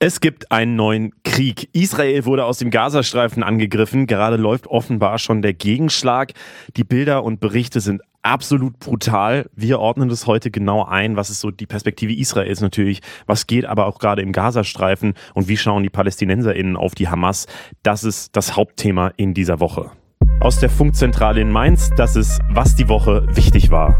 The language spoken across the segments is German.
Es gibt einen neuen Krieg. Israel wurde aus dem Gazastreifen angegriffen. Gerade läuft offenbar schon der Gegenschlag. Die Bilder und Berichte sind absolut brutal. Wir ordnen das heute genau ein. Was ist so die Perspektive Israels natürlich? Was geht aber auch gerade im Gazastreifen? Und wie schauen die PalästinenserInnen auf die Hamas? Das ist das Hauptthema in dieser Woche. Aus der Funkzentrale in Mainz, das ist, was die Woche wichtig war.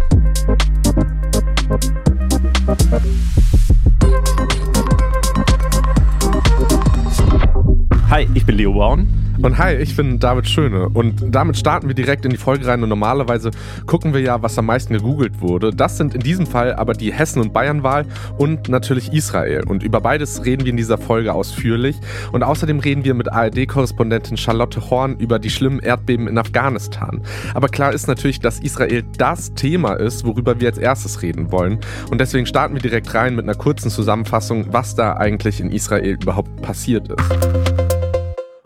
Hi, ich bin Leo Braun. Und hi, ich bin David Schöne. Und damit starten wir direkt in die Folge rein. Und normalerweise gucken wir ja, was am meisten gegoogelt wurde. Das sind in diesem Fall aber die Hessen- und Bayern-Wahl und natürlich Israel. Und über beides reden wir in dieser Folge ausführlich. Und außerdem reden wir mit ARD-Korrespondentin Charlotte Horn über die schlimmen Erdbeben in Afghanistan. Aber klar ist natürlich, dass Israel das Thema ist, worüber wir als erstes reden wollen. Und deswegen starten wir direkt rein mit einer kurzen Zusammenfassung, was da eigentlich in Israel überhaupt passiert ist.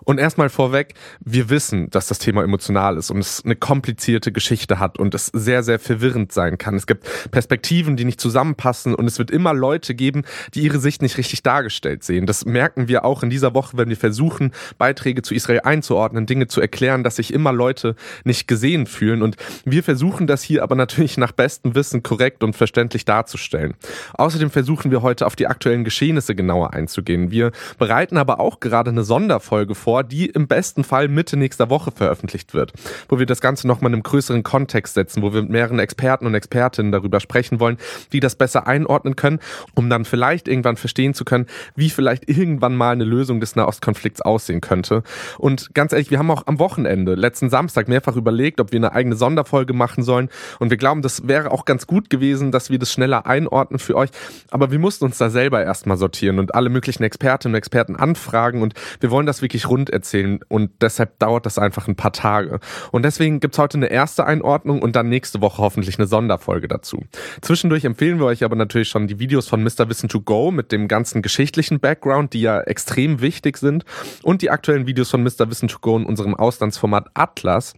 Und erstmal vorweg, wir wissen, dass das Thema emotional ist und es eine komplizierte Geschichte hat und es sehr, sehr verwirrend sein kann. Es gibt Perspektiven, die nicht zusammenpassen und es wird immer Leute geben, die ihre Sicht nicht richtig dargestellt sehen. Das merken wir auch in dieser Woche, wenn wir versuchen, Beiträge zu Israel einzuordnen, Dinge zu erklären, dass sich immer Leute nicht gesehen fühlen. Und wir versuchen das hier aber natürlich nach bestem Wissen korrekt und verständlich darzustellen. Außerdem versuchen wir heute auf die aktuellen Geschehnisse genauer einzugehen. Wir bereiten aber auch gerade eine Sonderfolge vor, vor, die im besten Fall Mitte nächster Woche veröffentlicht wird, wo wir das Ganze nochmal in einem größeren Kontext setzen, wo wir mit mehreren Experten und Expertinnen darüber sprechen wollen, die das besser einordnen können, um dann vielleicht irgendwann verstehen zu können, wie vielleicht irgendwann mal eine Lösung des Nahostkonflikts aussehen könnte. Und ganz ehrlich, wir haben auch am Wochenende, letzten Samstag, mehrfach überlegt, ob wir eine eigene Sonderfolge machen sollen. Und wir glauben, das wäre auch ganz gut gewesen, dass wir das schneller einordnen für euch. Aber wir mussten uns da selber erstmal sortieren und alle möglichen Expertinnen und Experten anfragen. Und wir wollen das wirklich rund Grund erzählen und deshalb dauert das einfach ein paar Tage. Und deswegen gibt es heute eine erste Einordnung und dann nächste Woche hoffentlich eine Sonderfolge dazu. Zwischendurch empfehlen wir euch aber natürlich schon die Videos von Mr. Wissen to Go mit dem ganzen geschichtlichen Background, die ja extrem wichtig sind und die aktuellen Videos von Mr. Wissen to Go in unserem Auslandsformat Atlas.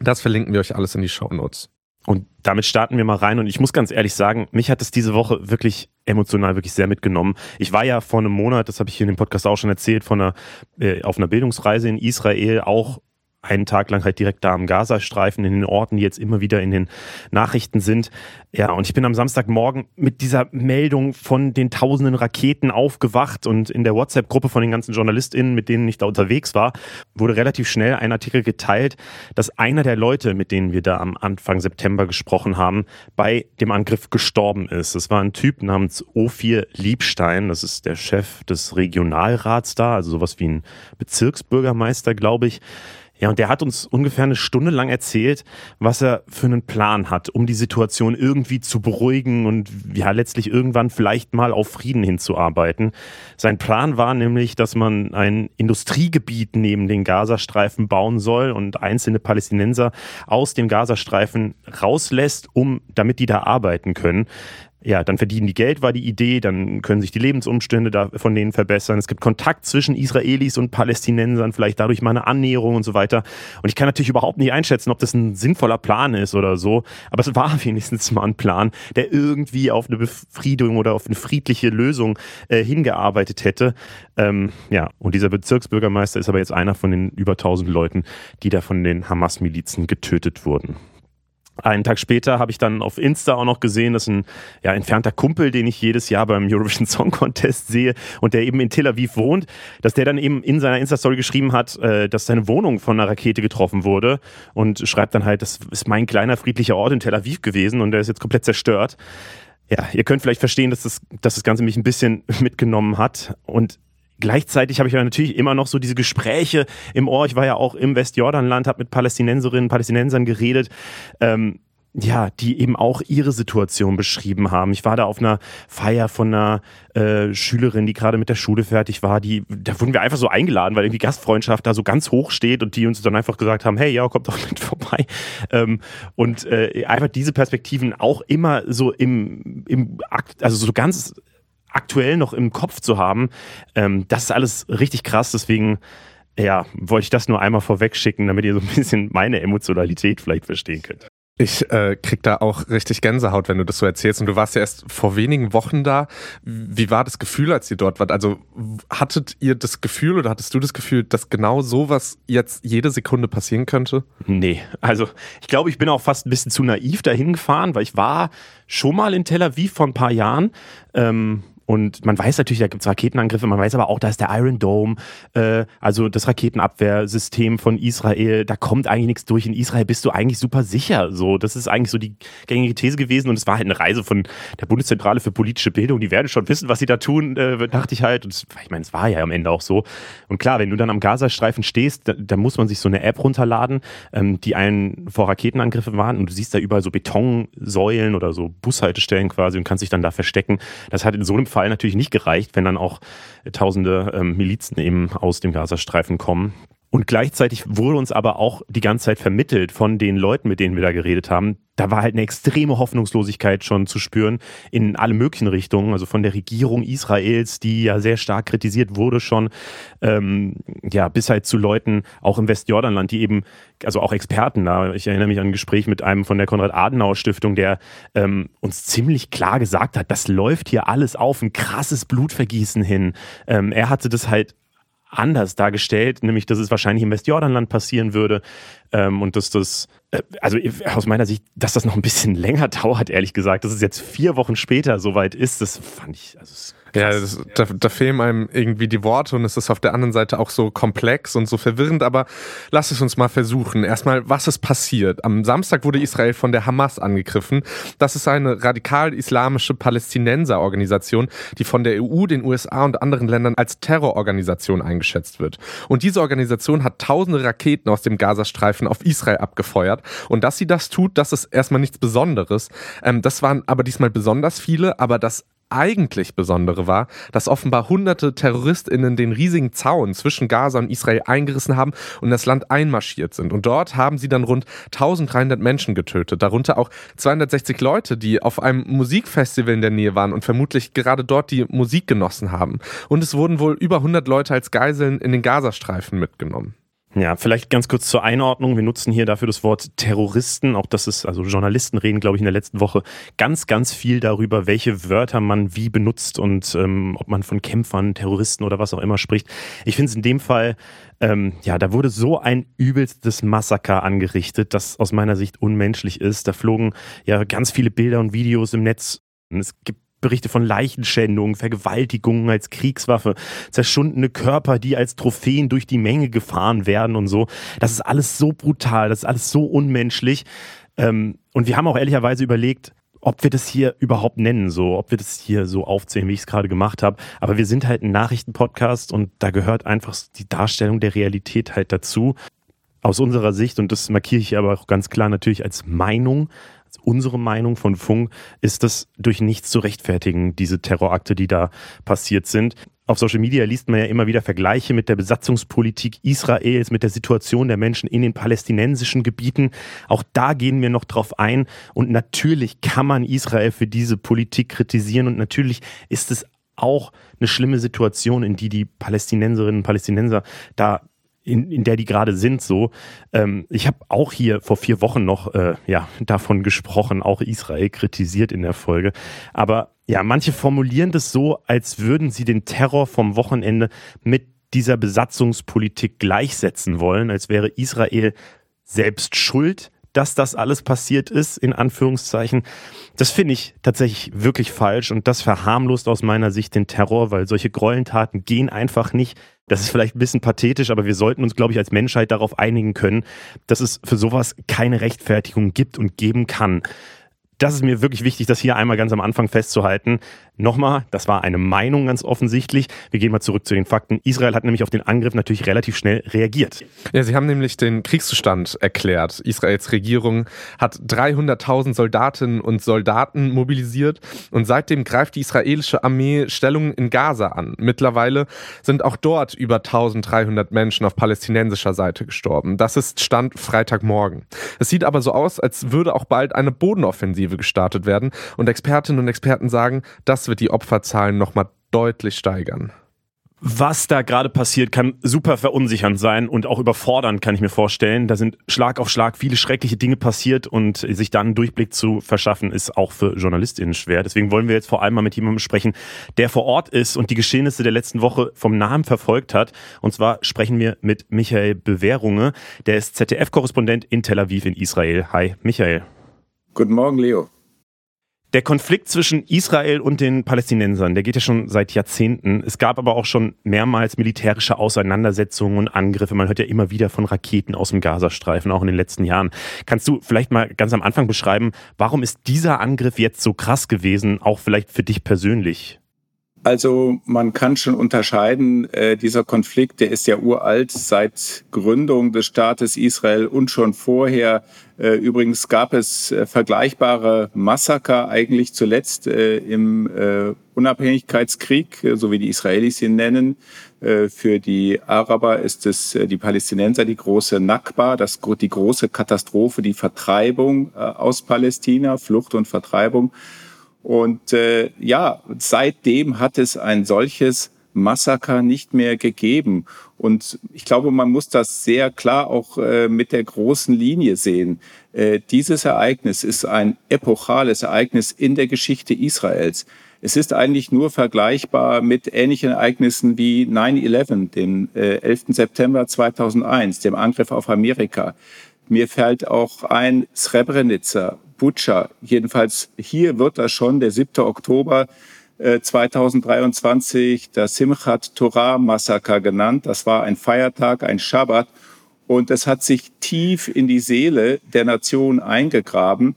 Das verlinken wir euch alles in die Show Notes. Und damit starten wir mal rein. Und ich muss ganz ehrlich sagen, mich hat es diese Woche wirklich emotional wirklich sehr mitgenommen. Ich war ja vor einem Monat, das habe ich hier in dem Podcast auch schon erzählt, von einer, äh, auf einer Bildungsreise in Israel, auch einen Tag lang halt direkt da am Gazastreifen, in den Orten, die jetzt immer wieder in den Nachrichten sind. Ja, und ich bin am Samstagmorgen mit dieser Meldung von den tausenden Raketen aufgewacht und in der WhatsApp-Gruppe von den ganzen JournalistInnen, mit denen ich da unterwegs war, wurde relativ schnell ein Artikel geteilt, dass einer der Leute, mit denen wir da am Anfang September gesprochen haben, bei dem Angriff gestorben ist. Es war ein Typ namens Ophir Liebstein, das ist der Chef des Regionalrats da, also sowas wie ein Bezirksbürgermeister, glaube ich. Ja, und der hat uns ungefähr eine Stunde lang erzählt, was er für einen Plan hat, um die Situation irgendwie zu beruhigen und ja, letztlich irgendwann vielleicht mal auf Frieden hinzuarbeiten. Sein Plan war nämlich, dass man ein Industriegebiet neben den Gazastreifen bauen soll und einzelne Palästinenser aus dem Gazastreifen rauslässt, um, damit die da arbeiten können ja, dann verdienen die Geld, war die Idee, dann können sich die Lebensumstände da von denen verbessern. Es gibt Kontakt zwischen Israelis und Palästinensern, vielleicht dadurch mal eine Annäherung und so weiter. Und ich kann natürlich überhaupt nicht einschätzen, ob das ein sinnvoller Plan ist oder so, aber es war wenigstens mal ein Plan, der irgendwie auf eine Befriedung oder auf eine friedliche Lösung äh, hingearbeitet hätte. Ähm, ja, und dieser Bezirksbürgermeister ist aber jetzt einer von den über 1000 Leuten, die da von den Hamas-Milizen getötet wurden. Einen Tag später habe ich dann auf Insta auch noch gesehen, dass ein ja, entfernter Kumpel, den ich jedes Jahr beim Eurovision Song Contest sehe und der eben in Tel Aviv wohnt, dass der dann eben in seiner Insta-Story geschrieben hat, äh, dass seine Wohnung von einer Rakete getroffen wurde und schreibt dann halt, das ist mein kleiner friedlicher Ort in Tel Aviv gewesen und der ist jetzt komplett zerstört. Ja, ihr könnt vielleicht verstehen, dass das, dass das Ganze mich ein bisschen mitgenommen hat und Gleichzeitig habe ich ja natürlich immer noch so diese Gespräche im Ohr. Ich war ja auch im Westjordanland, habe mit Palästinenserinnen, Palästinensern geredet. Ähm, ja, die eben auch ihre Situation beschrieben haben. Ich war da auf einer Feier von einer äh, Schülerin, die gerade mit der Schule fertig war. Die, da wurden wir einfach so eingeladen, weil irgendwie Gastfreundschaft da so ganz hoch steht und die uns dann einfach gesagt haben, hey, ja, kommt doch mit vorbei. Ähm, und äh, einfach diese Perspektiven auch immer so im, im Akt, also so ganz aktuell noch im Kopf zu haben, ähm, das ist alles richtig krass. Deswegen, ja, wollte ich das nur einmal vorweg schicken, damit ihr so ein bisschen meine Emotionalität vielleicht verstehen könnt. Ich äh, krieg da auch richtig Gänsehaut, wenn du das so erzählst. Und du warst ja erst vor wenigen Wochen da. Wie war das Gefühl, als ihr dort wart? Also hattet ihr das Gefühl oder hattest du das Gefühl, dass genau sowas jetzt jede Sekunde passieren könnte? Nee, also ich glaube, ich bin auch fast ein bisschen zu naiv dahin gefahren, weil ich war schon mal in Tel Aviv vor ein paar Jahren. Ähm, und man weiß natürlich, da gibt es Raketenangriffe, man weiß aber auch, da ist der Iron Dome, äh, also das Raketenabwehrsystem von Israel, da kommt eigentlich nichts durch. In Israel bist du eigentlich super sicher. So, das ist eigentlich so die gängige These gewesen. Und es war halt eine Reise von der Bundeszentrale für politische Bildung. Die werden schon wissen, was sie da tun, äh, dachte ich halt. Und das, ich meine, es war ja am Ende auch so. Und klar, wenn du dann am Gazastreifen stehst, da, da muss man sich so eine App runterladen, ähm, die einen vor Raketenangriffen waren. Und du siehst da überall so Betonsäulen oder so Bushaltestellen quasi und kannst dich dann da verstecken. Das hat in so einem Fall Fall natürlich nicht gereicht, wenn dann auch tausende ähm, Milizen eben aus dem Gazastreifen kommen. Und gleichzeitig wurde uns aber auch die ganze Zeit vermittelt von den Leuten, mit denen wir da geredet haben. Da war halt eine extreme Hoffnungslosigkeit schon zu spüren in alle möglichen Richtungen. Also von der Regierung Israels, die ja sehr stark kritisiert wurde schon, ähm, ja, bis halt zu Leuten auch im Westjordanland, die eben, also auch Experten da. Ich erinnere mich an ein Gespräch mit einem von der Konrad-Adenauer-Stiftung, der ähm, uns ziemlich klar gesagt hat, das läuft hier alles auf ein krasses Blutvergießen hin. Ähm, er hatte das halt anders dargestellt, nämlich dass es wahrscheinlich im Westjordanland passieren würde ähm, und dass das, also aus meiner Sicht, dass das noch ein bisschen länger dauert, ehrlich gesagt, dass es jetzt vier Wochen später soweit ist, das fand ich, also ja, das, da, da fehlen einem irgendwie die Worte und es ist auf der anderen Seite auch so komplex und so verwirrend, aber lass es uns mal versuchen. Erstmal, was ist passiert? Am Samstag wurde Israel von der Hamas angegriffen. Das ist eine radikal-islamische Palästinenserorganisation, die von der EU, den USA und anderen Ländern als Terrororganisation eingeschätzt wird. Und diese Organisation hat tausende Raketen aus dem Gazastreifen auf Israel abgefeuert. Und dass sie das tut, das ist erstmal nichts Besonderes. Ähm, das waren aber diesmal besonders viele, aber das eigentlich Besondere war, dass offenbar hunderte TerroristInnen den riesigen Zaun zwischen Gaza und Israel eingerissen haben und das Land einmarschiert sind. Und dort haben sie dann rund 1300 Menschen getötet, darunter auch 260 Leute, die auf einem Musikfestival in der Nähe waren und vermutlich gerade dort die Musik genossen haben. Und es wurden wohl über 100 Leute als Geiseln in den Gazastreifen mitgenommen. Ja, vielleicht ganz kurz zur Einordnung. Wir nutzen hier dafür das Wort Terroristen. Auch das ist, also Journalisten reden, glaube ich, in der letzten Woche ganz, ganz viel darüber, welche Wörter man wie benutzt und ähm, ob man von Kämpfern, Terroristen oder was auch immer spricht. Ich finde es in dem Fall, ähm, ja, da wurde so ein übelstes Massaker angerichtet, das aus meiner Sicht unmenschlich ist. Da flogen ja ganz viele Bilder und Videos im Netz. Es gibt Berichte von Leichenschändungen, Vergewaltigungen als Kriegswaffe, zerschundene Körper, die als Trophäen durch die Menge gefahren werden und so. Das ist alles so brutal, das ist alles so unmenschlich. Ähm, und wir haben auch ehrlicherweise überlegt, ob wir das hier überhaupt nennen, so, ob wir das hier so aufzählen, wie ich es gerade gemacht habe. Aber wir sind halt ein Nachrichtenpodcast und da gehört einfach die Darstellung der Realität halt dazu. Aus unserer Sicht, und das markiere ich aber auch ganz klar natürlich als Meinung, unsere Meinung von Funk ist das durch nichts zu rechtfertigen, diese Terrorakte, die da passiert sind. Auf Social Media liest man ja immer wieder Vergleiche mit der Besatzungspolitik Israels, mit der Situation der Menschen in den palästinensischen Gebieten. Auch da gehen wir noch drauf ein. Und natürlich kann man Israel für diese Politik kritisieren. Und natürlich ist es auch eine schlimme Situation, in die die Palästinenserinnen und Palästinenser da in, in der die gerade sind, so. Ähm, ich habe auch hier vor vier Wochen noch äh, ja, davon gesprochen, auch Israel kritisiert in der Folge. Aber ja, manche formulieren das so, als würden sie den Terror vom Wochenende mit dieser Besatzungspolitik gleichsetzen wollen, als wäre Israel selbst schuld dass das alles passiert ist, in Anführungszeichen. Das finde ich tatsächlich wirklich falsch und das verharmlost aus meiner Sicht den Terror, weil solche Gräueltaten gehen einfach nicht. Das ist vielleicht ein bisschen pathetisch, aber wir sollten uns, glaube ich, als Menschheit darauf einigen können, dass es für sowas keine Rechtfertigung gibt und geben kann. Das ist mir wirklich wichtig, das hier einmal ganz am Anfang festzuhalten. Nochmal, das war eine Meinung ganz offensichtlich. Wir gehen mal zurück zu den Fakten. Israel hat nämlich auf den Angriff natürlich relativ schnell reagiert. Ja, sie haben nämlich den Kriegszustand erklärt. Israels Regierung hat 300.000 Soldatinnen und Soldaten mobilisiert und seitdem greift die israelische Armee Stellungen in Gaza an. Mittlerweile sind auch dort über 1300 Menschen auf palästinensischer Seite gestorben. Das ist Stand Freitagmorgen. Es sieht aber so aus, als würde auch bald eine Bodenoffensive gestartet werden und Expertinnen und Experten sagen, das wird die Opferzahlen nochmal deutlich steigern. Was da gerade passiert, kann super verunsichernd sein und auch überfordernd, kann ich mir vorstellen. Da sind Schlag auf Schlag viele schreckliche Dinge passiert und sich dann einen Durchblick zu verschaffen, ist auch für JournalistInnen schwer. Deswegen wollen wir jetzt vor allem mal mit jemandem sprechen, der vor Ort ist und die Geschehnisse der letzten Woche vom Namen verfolgt hat. Und zwar sprechen wir mit Michael Bewährunge. Der ist ZDF-Korrespondent in Tel Aviv in Israel. Hi, Michael. Guten Morgen, Leo. Der Konflikt zwischen Israel und den Palästinensern, der geht ja schon seit Jahrzehnten. Es gab aber auch schon mehrmals militärische Auseinandersetzungen und Angriffe. Man hört ja immer wieder von Raketen aus dem Gazastreifen, auch in den letzten Jahren. Kannst du vielleicht mal ganz am Anfang beschreiben, warum ist dieser Angriff jetzt so krass gewesen, auch vielleicht für dich persönlich? Also man kann schon unterscheiden, äh, dieser Konflikt, der ist ja uralt seit Gründung des Staates Israel und schon vorher. Äh, übrigens gab es äh, vergleichbare Massaker eigentlich zuletzt äh, im äh, Unabhängigkeitskrieg, äh, so wie die Israelis ihn nennen. Für die Araber ist es die Palästinenser die große Nakba, das, die große Katastrophe, die Vertreibung aus Palästina, Flucht und Vertreibung. Und äh, ja, seitdem hat es ein solches Massaker nicht mehr gegeben. Und ich glaube, man muss das sehr klar auch äh, mit der großen Linie sehen. Äh, dieses Ereignis ist ein epochales Ereignis in der Geschichte Israels. Es ist eigentlich nur vergleichbar mit ähnlichen Ereignissen wie 9-11, dem äh, 11. September 2001, dem Angriff auf Amerika. Mir fällt auch ein Srebrenica, Butscha. Jedenfalls hier wird das schon der 7. Oktober 2023 äh, das Simchat Torah Massaker genannt. Das war ein Feiertag, ein Schabbat. Und es hat sich tief in die Seele der Nation eingegraben.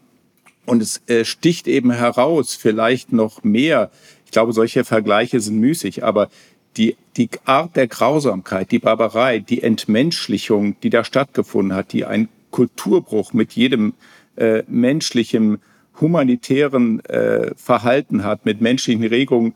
Und es äh, sticht eben heraus, vielleicht noch mehr. Ich glaube, solche Vergleiche sind müßig, aber die, die Art der Grausamkeit, die Barbarei, die Entmenschlichung, die da stattgefunden hat, die ein Kulturbruch mit jedem äh, menschlichem, humanitären äh, Verhalten hat, mit menschlichen Regungen,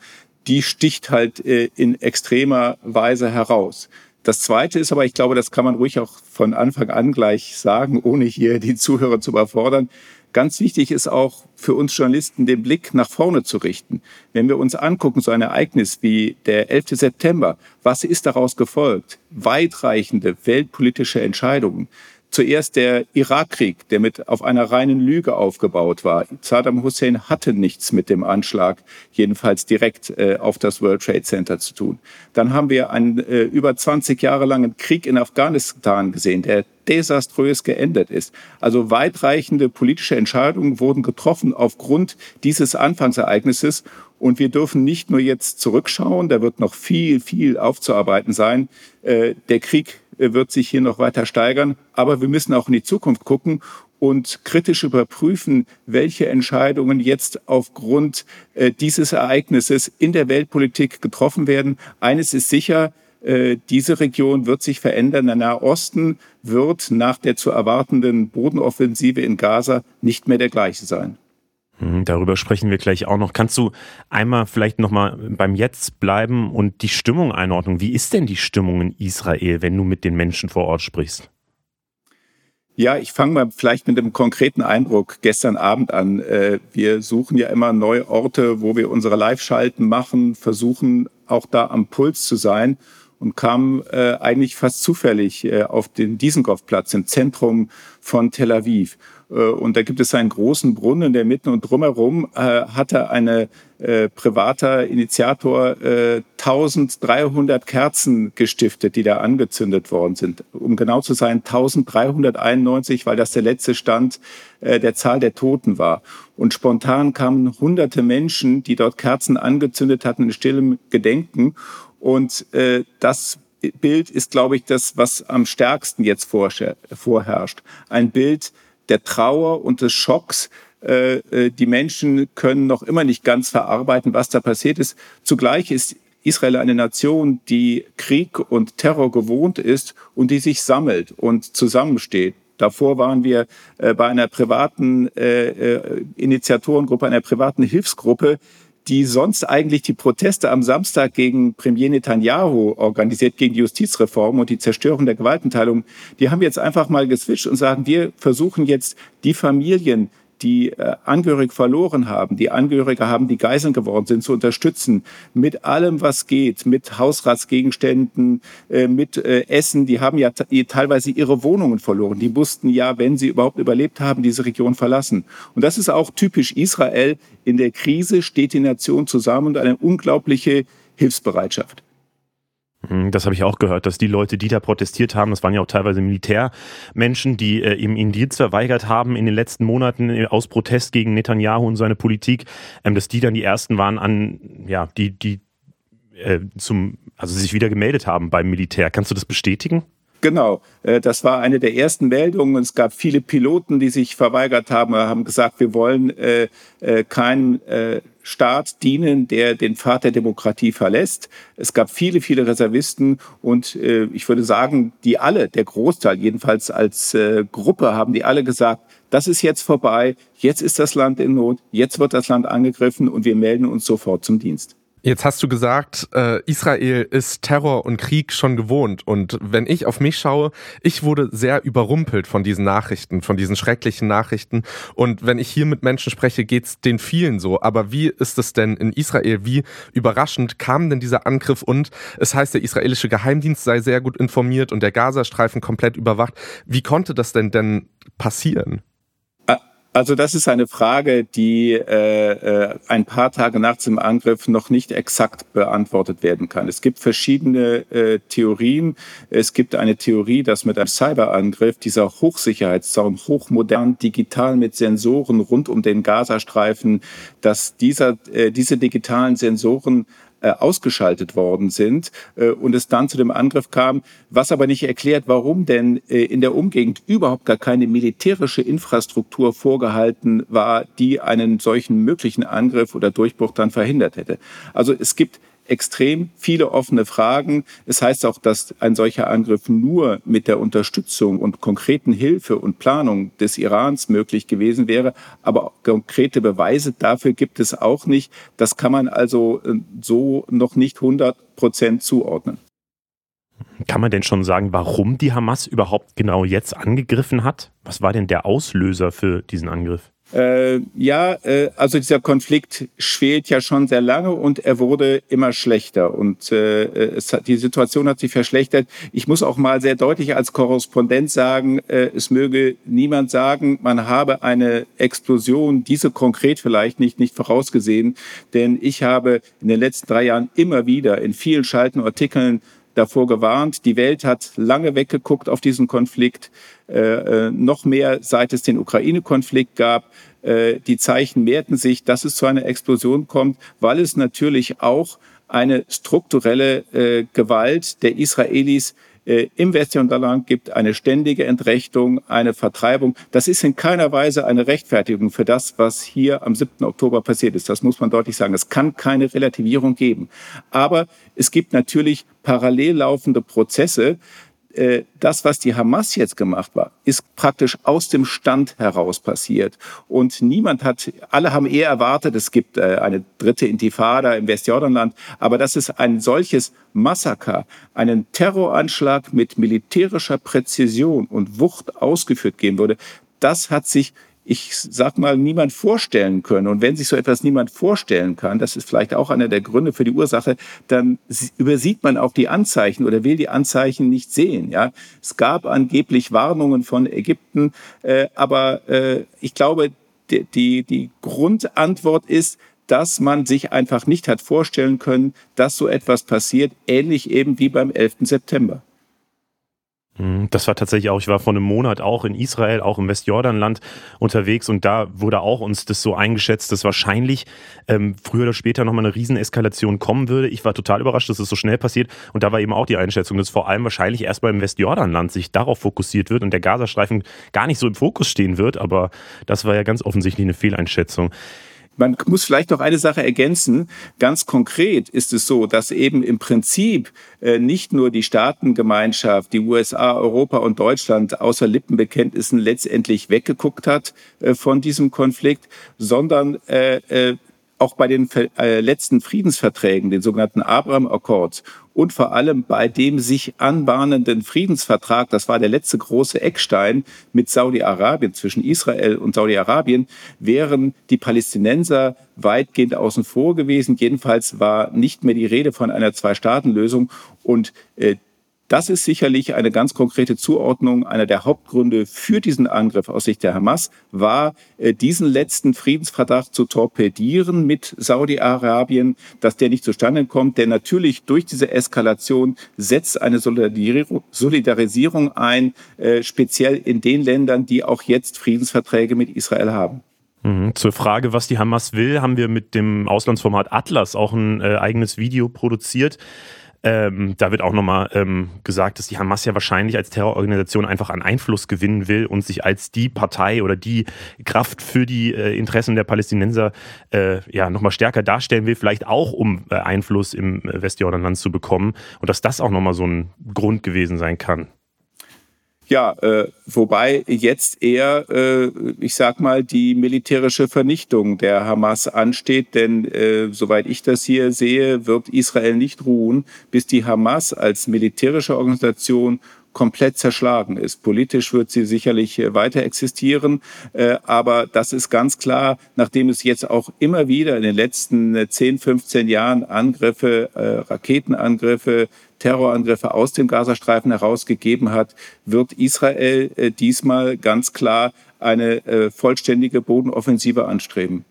die sticht halt äh, in extremer Weise heraus. Das Zweite ist aber, ich glaube, das kann man ruhig auch von Anfang an gleich sagen, ohne hier die Zuhörer zu überfordern. Ganz wichtig ist auch für uns Journalisten, den Blick nach vorne zu richten. Wenn wir uns angucken, so ein Ereignis wie der 11. September, was ist daraus gefolgt? Weitreichende weltpolitische Entscheidungen. Zuerst der Irakkrieg, der mit auf einer reinen Lüge aufgebaut war. Saddam Hussein hatte nichts mit dem Anschlag, jedenfalls direkt äh, auf das World Trade Center zu tun. Dann haben wir einen äh, über 20 Jahre langen Krieg in Afghanistan gesehen, der desaströs geendet ist. Also weitreichende politische Entscheidungen wurden getroffen aufgrund dieses Anfangsereignisses. Und wir dürfen nicht nur jetzt zurückschauen, da wird noch viel, viel aufzuarbeiten sein. Äh, der Krieg wird sich hier noch weiter steigern. Aber wir müssen auch in die Zukunft gucken und kritisch überprüfen, welche Entscheidungen jetzt aufgrund äh, dieses Ereignisses in der Weltpolitik getroffen werden. Eines ist sicher, äh, diese Region wird sich verändern. Der Nahe Osten wird nach der zu erwartenden Bodenoffensive in Gaza nicht mehr der gleiche sein. Mhm, darüber sprechen wir gleich auch noch. Kannst du einmal vielleicht nochmal beim Jetzt bleiben und die Stimmung einordnen? Wie ist denn die Stimmung in Israel, wenn du mit den Menschen vor Ort sprichst? Ja, ich fange mal vielleicht mit einem konkreten Eindruck gestern Abend an. Äh, wir suchen ja immer neue Orte, wo wir unsere Live-Schalten machen, versuchen auch da am Puls zu sein und kam äh, eigentlich fast zufällig äh, auf den Dizengoff-Platz im Zentrum von Tel Aviv. Äh, und da gibt es einen großen Brunnen in der Mitte und drumherum äh, hatte eine äh, privater Initiator äh, 1300 Kerzen gestiftet, die da angezündet worden sind. Um genau zu sein, 1391, weil das der letzte Stand äh, der Zahl der Toten war. Und spontan kamen hunderte Menschen, die dort Kerzen angezündet hatten in stillem Gedenken. Und äh, das Bild ist, glaube ich, das, was am stärksten jetzt vorherrscht. Ein Bild der Trauer und des Schocks. Äh, äh, die Menschen können noch immer nicht ganz verarbeiten, was da passiert ist. Zugleich ist Israel eine Nation, die Krieg und Terror gewohnt ist und die sich sammelt und zusammensteht. Davor waren wir äh, bei einer privaten äh, äh, Initiatorengruppe, einer privaten Hilfsgruppe, die sonst eigentlich die Proteste am Samstag gegen Premier Netanyahu organisiert, gegen die Justizreform und die Zerstörung der Gewaltenteilung, die haben jetzt einfach mal geswitcht und sagen, wir versuchen jetzt die Familien, die äh, Angehörige verloren haben, die Angehörige haben, die Geiseln geworden sind, zu unterstützen mit allem, was geht, mit Hausratsgegenständen, äh, mit äh, Essen. Die haben ja teilweise ihre Wohnungen verloren. Die mussten ja, wenn sie überhaupt überlebt haben, diese Region verlassen. Und das ist auch typisch Israel. In der Krise steht die Nation zusammen und eine unglaubliche Hilfsbereitschaft. Hm, das habe ich auch gehört, dass die Leute, die da protestiert haben, das waren ja auch teilweise Militärmenschen, die äh, ihren Dienst verweigert haben in den letzten Monaten äh, aus Protest gegen Netanyahu und seine Politik, ähm, dass die dann die ersten waren an, ja, die, die äh, zum, also sich wieder gemeldet haben beim Militär. Kannst du das bestätigen? Genau, äh, das war eine der ersten Meldungen. Es gab viele Piloten, die sich verweigert haben, haben gesagt, wir wollen äh, äh, keinen äh, Staat dienen, der den Pfad der Demokratie verlässt. Es gab viele, viele Reservisten und äh, ich würde sagen, die alle, der Großteil jedenfalls als äh, Gruppe, haben die alle gesagt, das ist jetzt vorbei, jetzt ist das Land in Not, jetzt wird das Land angegriffen und wir melden uns sofort zum Dienst. Jetzt hast du gesagt, äh, Israel ist Terror und Krieg schon gewohnt. Und wenn ich auf mich schaue, ich wurde sehr überrumpelt von diesen Nachrichten, von diesen schrecklichen Nachrichten. Und wenn ich hier mit Menschen spreche, geht's den vielen so. Aber wie ist es denn in Israel? Wie überraschend kam denn dieser Angriff? Und es heißt, der israelische Geheimdienst sei sehr gut informiert und der Gazastreifen komplett überwacht. Wie konnte das denn denn passieren? Also das ist eine Frage, die äh, äh, ein paar Tage nach dem Angriff noch nicht exakt beantwortet werden kann. Es gibt verschiedene äh, Theorien. Es gibt eine Theorie, dass mit einem Cyberangriff dieser Hochsicherheitszaun, hochmodern, digital mit Sensoren rund um den Gazastreifen, dass dieser, äh, diese digitalen Sensoren äh, ausgeschaltet worden sind äh, und es dann zu dem Angriff kam, was aber nicht erklärt, warum denn äh, in der Umgegend überhaupt gar keine militärische Infrastruktur vorgehalten war, die einen solchen möglichen Angriff oder Durchbruch dann verhindert hätte. Also es gibt extrem viele offene Fragen. Es heißt auch, dass ein solcher Angriff nur mit der Unterstützung und konkreten Hilfe und Planung des Irans möglich gewesen wäre. Aber konkrete Beweise dafür gibt es auch nicht. Das kann man also äh, so noch nicht 100 Prozent zuordnen. Kann man denn schon sagen, warum die Hamas überhaupt genau jetzt angegriffen hat? Was war denn der Auslöser für diesen Angriff? Äh, ja, äh, also dieser Konflikt schwelt ja schon sehr lange und er wurde immer schlechter und äh, es hat, die Situation hat sich verschlechtert. Ich muss auch mal sehr deutlich als Korrespondent sagen, äh, es möge niemand sagen, man habe eine Explosion, diese konkret vielleicht nicht, nicht vorausgesehen, denn ich habe in den letzten drei Jahren immer wieder in vielen Schalten Artikeln davor gewarnt. Die Welt hat lange weggeguckt auf diesen Konflikt, äh, äh, noch mehr seit es den Ukraine-Konflikt gab. Äh, die Zeichen mehrten sich, dass es zu einer Explosion kommt, weil es natürlich auch eine strukturelle äh, Gewalt der Israelis im Westjordanland gibt eine ständige Entrechtung, eine Vertreibung. Das ist in keiner Weise eine Rechtfertigung für das, was hier am 7. Oktober passiert ist. Das muss man deutlich sagen. Es kann keine Relativierung geben. Aber es gibt natürlich parallel laufende Prozesse, äh, das, was die Hamas jetzt gemacht war, ist praktisch aus dem Stand heraus passiert. Und niemand hat, alle haben eher erwartet, es gibt äh, eine dritte Intifada im Westjordanland, aber dass es ein solches Massaker, einen Terroranschlag mit militärischer Präzision und Wucht ausgeführt geben würde, das hat sich ich sag mal, niemand vorstellen können. Und wenn sich so etwas niemand vorstellen kann, das ist vielleicht auch einer der Gründe für die Ursache, dann übersieht man auch die Anzeichen oder will die Anzeichen nicht sehen. Ja, es gab angeblich Warnungen von Ägypten, äh, aber äh, ich glaube, die, die, die Grundantwort ist, dass man sich einfach nicht hat vorstellen können, dass so etwas passiert, ähnlich eben wie beim 11. September. Mhm, das war tatsächlich auch, ich war vor einem Monat auch in Israel, auch im Westjordanland unterwegs und da wurde auch uns das so eingeschätzt, dass wahrscheinlich ähm, früher oder später nochmal eine Rieseneskalation kommen würde. Ich war total überrascht, dass es das so schnell passiert und da war eben auch die Einschätzung, dass vor allem wahrscheinlich erst beim Westjordanland sich darauf fokussiert wird und der Gazastreifen gar nicht so im Fokus stehen wird, aber das war ja ganz offensichtlich eine Fehleinschätzung. Man muss vielleicht noch eine Sache ergänzen. Ganz konkret ist es so, dass eben im Prinzip äh, nicht nur die Staatengemeinschaft, die USA, Europa und Deutschland außer Lippenbekenntnissen letztendlich weggeguckt hat äh, von diesem Konflikt, sondern äh, auch bei den letzten Friedensverträgen, den sogenannten Abraham Accords und vor allem bei dem sich anbahnenden Friedensvertrag, das war der letzte große Eckstein mit Saudi-Arabien, zwischen Israel und Saudi-Arabien, wären die Palästinenser weitgehend außen vor gewesen. Jedenfalls war nicht mehr die Rede von einer Zwei-Staaten-Lösung und äh, das ist sicherlich eine ganz konkrete Zuordnung. Einer der Hauptgründe für diesen Angriff aus Sicht der Hamas war, äh, diesen letzten Friedensvertrag zu torpedieren mit Saudi-Arabien, dass der nicht zustande kommt. Denn natürlich durch diese Eskalation setzt eine Solidarisierung ein, äh, speziell in den Ländern, die auch jetzt Friedensverträge mit Israel haben. Mhm. Zur Frage, was die Hamas will, haben wir mit dem Auslandsformat Atlas auch ein äh, eigenes Video produziert. Ähm, da wird auch nochmal ähm, gesagt, dass die Hamas ja wahrscheinlich als Terrororganisation einfach an Einfluss gewinnen will und sich als die Partei oder die Kraft für die äh, Interessen der Palästinenser äh, ja nochmal stärker darstellen will, vielleicht auch um äh, Einfluss im Westjordanland zu bekommen und dass das auch nochmal so ein Grund gewesen sein kann. Ja, äh, wobei jetzt eher, äh, ich sag mal, die militärische Vernichtung der Hamas ansteht, denn äh, soweit ich das hier sehe, wird Israel nicht ruhen, bis die Hamas als militärische Organisation komplett zerschlagen ist. Politisch wird sie sicherlich äh, weiter existieren, äh, aber das ist ganz klar, nachdem es jetzt auch immer wieder in den letzten 10, äh, 15 Jahren Angriffe, Raketenangriffe, Terrorangriffe aus dem Gazastreifen herausgegeben hat, wird Israel diesmal ganz klar eine vollständige Bodenoffensive anstreben.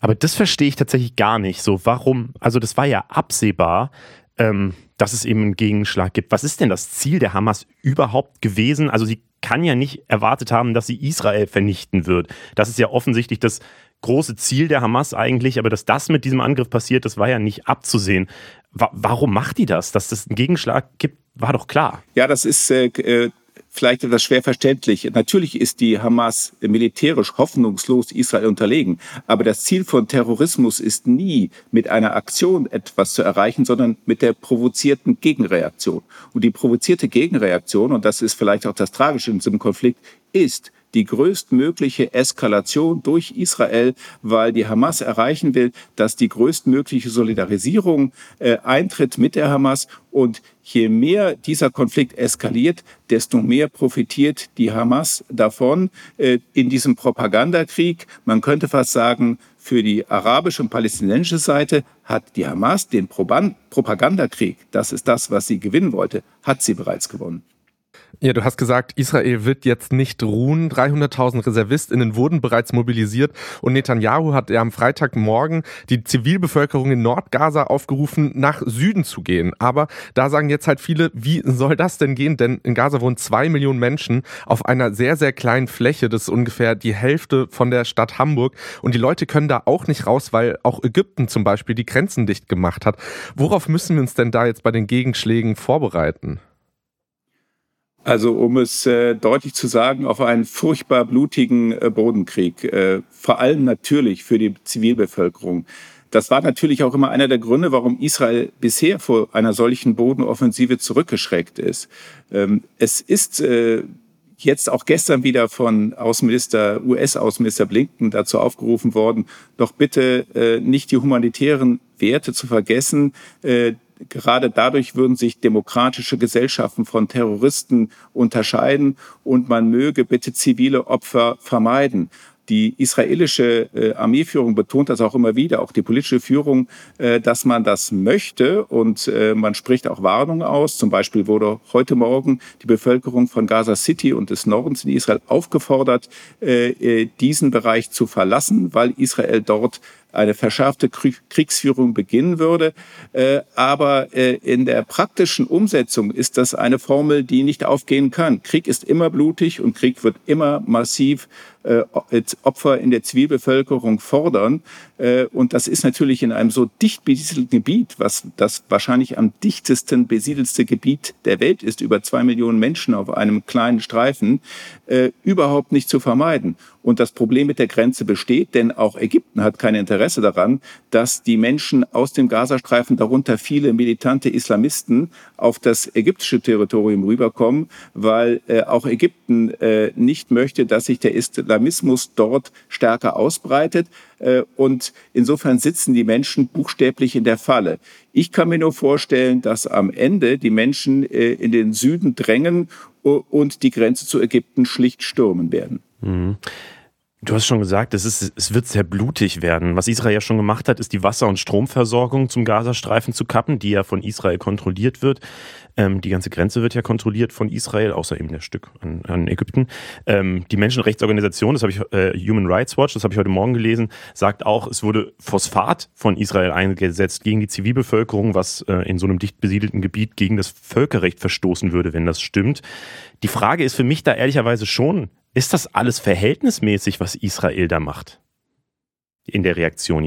Aber das verstehe ich tatsächlich gar nicht. So, warum? Also, das war ja absehbar, ähm, dass es eben einen Gegenschlag gibt. Was ist denn das Ziel der Hamas überhaupt gewesen? Also, sie kann ja nicht erwartet haben, dass sie Israel vernichten wird. Das ist ja offensichtlich das große Ziel der Hamas eigentlich, aber dass das mit diesem Angriff passiert, das war ja nicht abzusehen. Wa warum macht die das? Dass das einen Gegenschlag gibt, war doch klar. Ja, das ist äh, äh vielleicht etwas schwer verständlich. Natürlich ist die Hamas militärisch hoffnungslos Israel unterlegen, aber das Ziel von Terrorismus ist nie mit einer Aktion etwas zu erreichen, sondern mit der provozierten Gegenreaktion. Und die provozierte Gegenreaktion, und das ist vielleicht auch das Tragische in diesem Konflikt, ist die größtmögliche Eskalation durch Israel, weil die Hamas erreichen will, dass die größtmögliche Solidarisierung äh, eintritt mit der Hamas. Und je mehr dieser Konflikt eskaliert, desto mehr profitiert die Hamas davon äh, in diesem Propagandakrieg. Man könnte fast sagen, für die arabische und palästinensische Seite hat die Hamas den Propagandakrieg, das ist das, was sie gewinnen wollte, hat sie bereits gewonnen. Ja, du hast gesagt, Israel wird jetzt nicht ruhen. 300.000 ReservistInnen wurden bereits mobilisiert und Netanyahu hat ja am Freitagmorgen die Zivilbevölkerung in Nordgaza aufgerufen, nach Süden zu gehen. Aber da sagen jetzt halt viele, wie soll das denn gehen? Denn in Gaza wohnen zwei Millionen Menschen auf einer sehr, sehr kleinen Fläche. Das ist ungefähr die Hälfte von der Stadt Hamburg. Und die Leute können da auch nicht raus, weil auch Ägypten zum Beispiel die Grenzen dicht gemacht hat. Worauf müssen wir uns denn da jetzt bei den Gegenschlägen vorbereiten? Also um es äh, deutlich zu sagen, auf einen furchtbar blutigen äh, Bodenkrieg, äh, vor allem natürlich für die Zivilbevölkerung. Das war natürlich auch immer einer der Gründe, warum Israel bisher vor einer solchen Bodenoffensive zurückgeschreckt ist. Ähm, es ist äh, jetzt auch gestern wieder von Außenminister, US-Außenminister Blinken dazu aufgerufen worden, doch bitte äh, nicht die humanitären Werte zu vergessen, äh, gerade dadurch würden sich demokratische Gesellschaften von Terroristen unterscheiden und man möge bitte zivile Opfer vermeiden. Die israelische äh, Armeeführung betont das auch immer wieder, auch die politische Führung, äh, dass man das möchte und äh, man spricht auch Warnungen aus. Zum Beispiel wurde heute Morgen die Bevölkerung von Gaza City und des Nordens in Israel aufgefordert, diesen Bereich zu verlassen, weil Israel dort eine verschärfte Kriegsführung beginnen würde. Äh, aber äh, in der praktischen Umsetzung ist das eine Formel, die nicht aufgehen kann. Krieg ist immer blutig und Krieg wird immer massiv äh, Opfer in der Zivilbevölkerung fordern. Und das ist natürlich in einem so dicht besiedelten Gebiet, was das wahrscheinlich am dichtesten besiedelste Gebiet der Welt ist, über zwei Millionen Menschen auf einem kleinen Streifen, überhaupt nicht zu vermeiden. Und das Problem mit der Grenze besteht, denn auch Ägypten hat kein Interesse daran, dass die Menschen aus dem Gazastreifen, darunter viele militante Islamisten, auf das ägyptische Territorium rüberkommen, weil äh, auch Ägypten äh, nicht möchte, dass sich der Islamismus dort stärker ausbreitet. Äh, und insofern sitzen die Menschen buchstäblich in der Falle. Ich kann mir nur vorstellen, dass am Ende die Menschen äh, in den Süden drängen und die Grenze zu Ägypten schlicht stürmen werden. Mhm. Du hast schon gesagt, es, ist, es wird sehr blutig werden. Was Israel ja schon gemacht hat, ist die Wasser- und Stromversorgung zum Gazastreifen zu kappen, die ja von Israel kontrolliert wird. Ähm, die ganze Grenze wird ja kontrolliert von Israel, außer eben der Stück an, an Ägypten. Ähm, die Menschenrechtsorganisation, das habe ich, äh, Human Rights Watch, das habe ich heute Morgen gelesen, sagt auch, es wurde Phosphat von Israel eingesetzt gegen die Zivilbevölkerung, was äh, in so einem dicht besiedelten Gebiet gegen das Völkerrecht verstoßen würde, wenn das stimmt. Die Frage ist für mich da ehrlicherweise schon, ist das alles verhältnismäßig, was Israel da macht? In der Reaktion.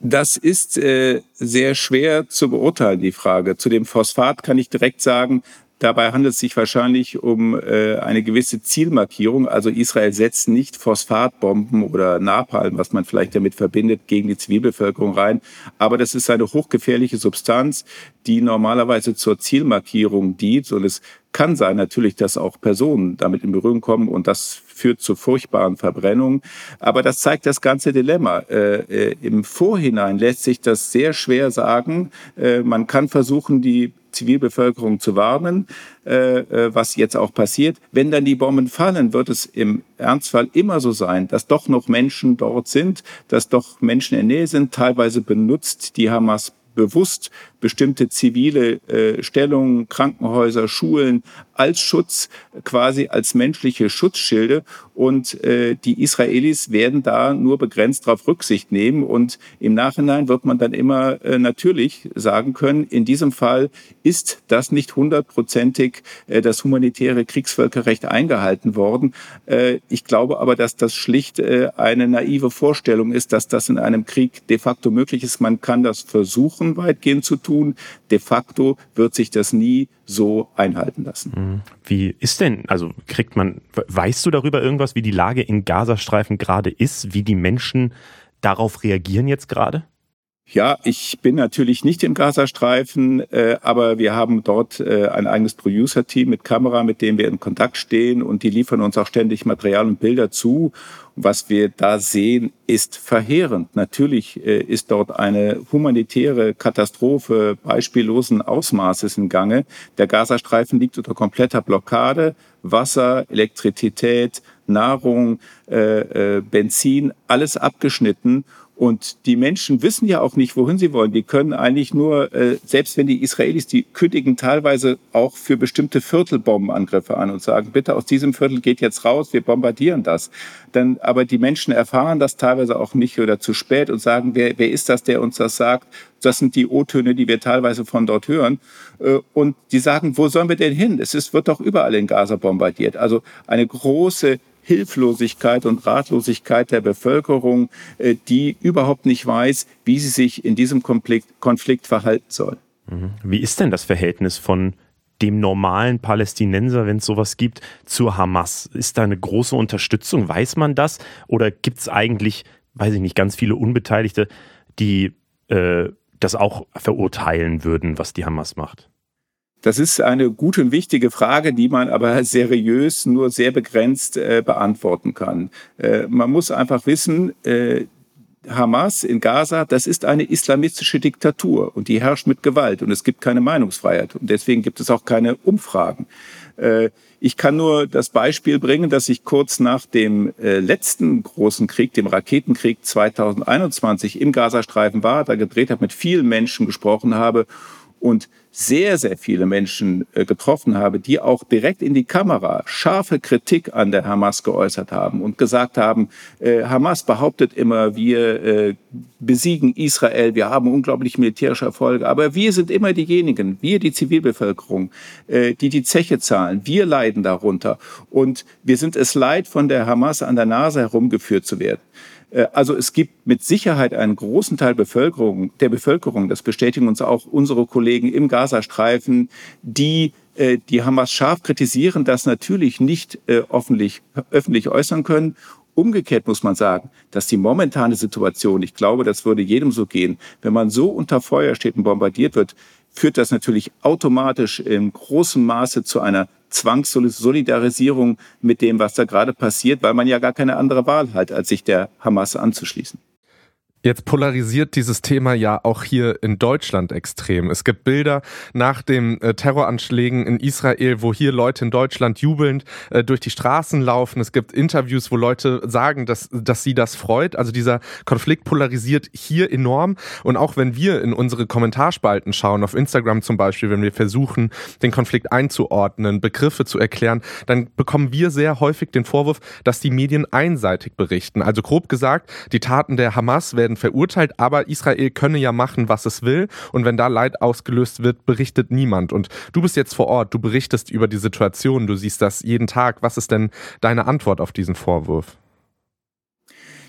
Das ist äh, sehr schwer zu beurteilen, die Frage. Zu dem Phosphat kann ich direkt sagen, Dabei handelt es sich wahrscheinlich um äh, eine gewisse Zielmarkierung. Also Israel setzt nicht Phosphatbomben oder Napalm, was man vielleicht damit verbindet, gegen die Zivilbevölkerung rein. Aber das ist eine hochgefährliche Substanz, die normalerweise zur Zielmarkierung dient. Und es kann sein natürlich, dass auch Personen damit in Berührung kommen und das führt zu furchtbaren Verbrennungen. Aber das zeigt das ganze Dilemma. Äh, äh, Im Vorhinein lässt sich das sehr schwer sagen. Äh, man kann versuchen, die Zivilbevölkerung zu warnen, äh, äh, was jetzt auch passiert. Wenn dann die Bomben fallen, wird es im Ernstfall immer so sein, dass doch noch Menschen dort sind, dass doch Menschen in Nähe sind. Teilweise benutzt die Hamas bewusst bestimmte zivile äh, Stellungen, Krankenhäuser, Schulen als Schutz, quasi als menschliche Schutzschilde. Und äh, die Israelis werden da nur begrenzt darauf Rücksicht nehmen. Und im Nachhinein wird man dann immer äh, natürlich sagen können, in diesem Fall ist das nicht hundertprozentig äh, das humanitäre Kriegsvölkerrecht eingehalten worden. Äh, ich glaube aber, dass das schlicht äh, eine naive Vorstellung ist, dass das in einem Krieg de facto möglich ist. Man kann das versuchen, weitgehend zu tun tun. De facto wird sich das nie so einhalten lassen. Mhm. Wie ist denn, also kriegt man, weißt du darüber irgendwas, wie die Lage in Gazastreifen gerade ist, wie die Menschen darauf reagieren jetzt gerade? Ja, ich bin natürlich nicht im Gazastreifen, äh, aber wir haben dort äh, ein eigenes Producer-Team mit Kamera, mit dem wir in Kontakt stehen und die liefern uns auch ständig Material und Bilder zu. Was wir da sehen, ist verheerend. Natürlich äh, ist dort eine humanitäre Katastrophe beispiellosen Ausmaßes in Gange. Der Gazastreifen liegt unter kompletter Blockade. Wasser, Elektrizität, Nahrung, äh, äh, Benzin, alles abgeschnitten. Und die Menschen wissen ja auch nicht, wohin sie wollen. Die können eigentlich nur, äh, selbst wenn die Israelis, die kündigen teilweise auch für bestimmte Viertel Bombenangriffe an und sagen, bitte aus diesem Viertel geht jetzt raus, wir bombardieren das. Dann, aber die Menschen erfahren das teilweise auch nicht oder zu spät und sagen, wer, wer ist das, der uns das sagt? Das sind die O-Töne, die wir teilweise von dort hören. Äh, und die sagen, wo sollen wir denn hin? Es ist, wird doch überall in Gaza bombardiert. Also eine große Hilflosigkeit und Ratlosigkeit der Bevölkerung, äh, die überhaupt nicht weiß, wie sie sich in diesem Konflikt, verhalten soll. Mhm. Wie ist denn das Verhältnis von dem normalen Palästinenser, wenn es sowas gibt, zur Hamas? Ist da eine große Unterstützung? Weiß man das? Oder gibt es eigentlich, weiß ich nicht, ganz viele Unbeteiligte, die äh, das auch verurteilen würden, was die Hamas macht? Das ist eine gute und wichtige Frage, die man aber seriös nur sehr begrenzt äh, beantworten kann. Äh, man muss einfach wissen, äh, Hamas in Gaza, das ist eine islamistische Diktatur und die herrscht mit Gewalt und es gibt keine Meinungsfreiheit und deswegen gibt es auch keine Umfragen. Äh, ich kann nur das Beispiel bringen, dass ich kurz nach dem äh, letzten großen Krieg, dem Raketenkrieg 2021 im Gazastreifen war, da gedreht habe, mit vielen Menschen gesprochen habe und sehr, sehr viele Menschen äh, getroffen habe, die auch direkt in die Kamera scharfe Kritik an der Hamas geäußert haben und gesagt haben, äh, Hamas behauptet immer, wir äh, besiegen Israel, wir haben unglaublich militärische Erfolge, aber wir sind immer diejenigen, wir die Zivilbevölkerung, äh, die die Zeche zahlen, wir leiden darunter und wir sind es leid, von der Hamas an der Nase herumgeführt zu werden. Äh, also es gibt mit Sicherheit einen großen Teil Bevölkerung, der Bevölkerung, das bestätigen uns auch unsere Kollegen im Gazastreifen, die äh, die Hamas scharf kritisieren, das natürlich nicht äh, öffentlich, öffentlich äußern können. Umgekehrt muss man sagen, dass die momentane Situation, ich glaube, das würde jedem so gehen, wenn man so unter Feuer steht und bombardiert wird, führt das natürlich automatisch in großem Maße zu einer Zwangssolidarisierung mit dem, was da gerade passiert, weil man ja gar keine andere Wahl hat, als sich der Hamas anzuschließen. Jetzt polarisiert dieses Thema ja auch hier in Deutschland extrem. Es gibt Bilder nach den äh, Terroranschlägen in Israel, wo hier Leute in Deutschland jubelnd äh, durch die Straßen laufen. Es gibt Interviews, wo Leute sagen, dass, dass sie das freut. Also dieser Konflikt polarisiert hier enorm. Und auch wenn wir in unsere Kommentarspalten schauen, auf Instagram zum Beispiel, wenn wir versuchen, den Konflikt einzuordnen, Begriffe zu erklären, dann bekommen wir sehr häufig den Vorwurf, dass die Medien einseitig berichten. Also grob gesagt, die Taten der Hamas werden werden verurteilt, aber Israel könne ja machen, was es will. Und wenn da Leid ausgelöst wird, berichtet niemand. Und du bist jetzt vor Ort, du berichtest über die Situation, du siehst das jeden Tag. Was ist denn deine Antwort auf diesen Vorwurf?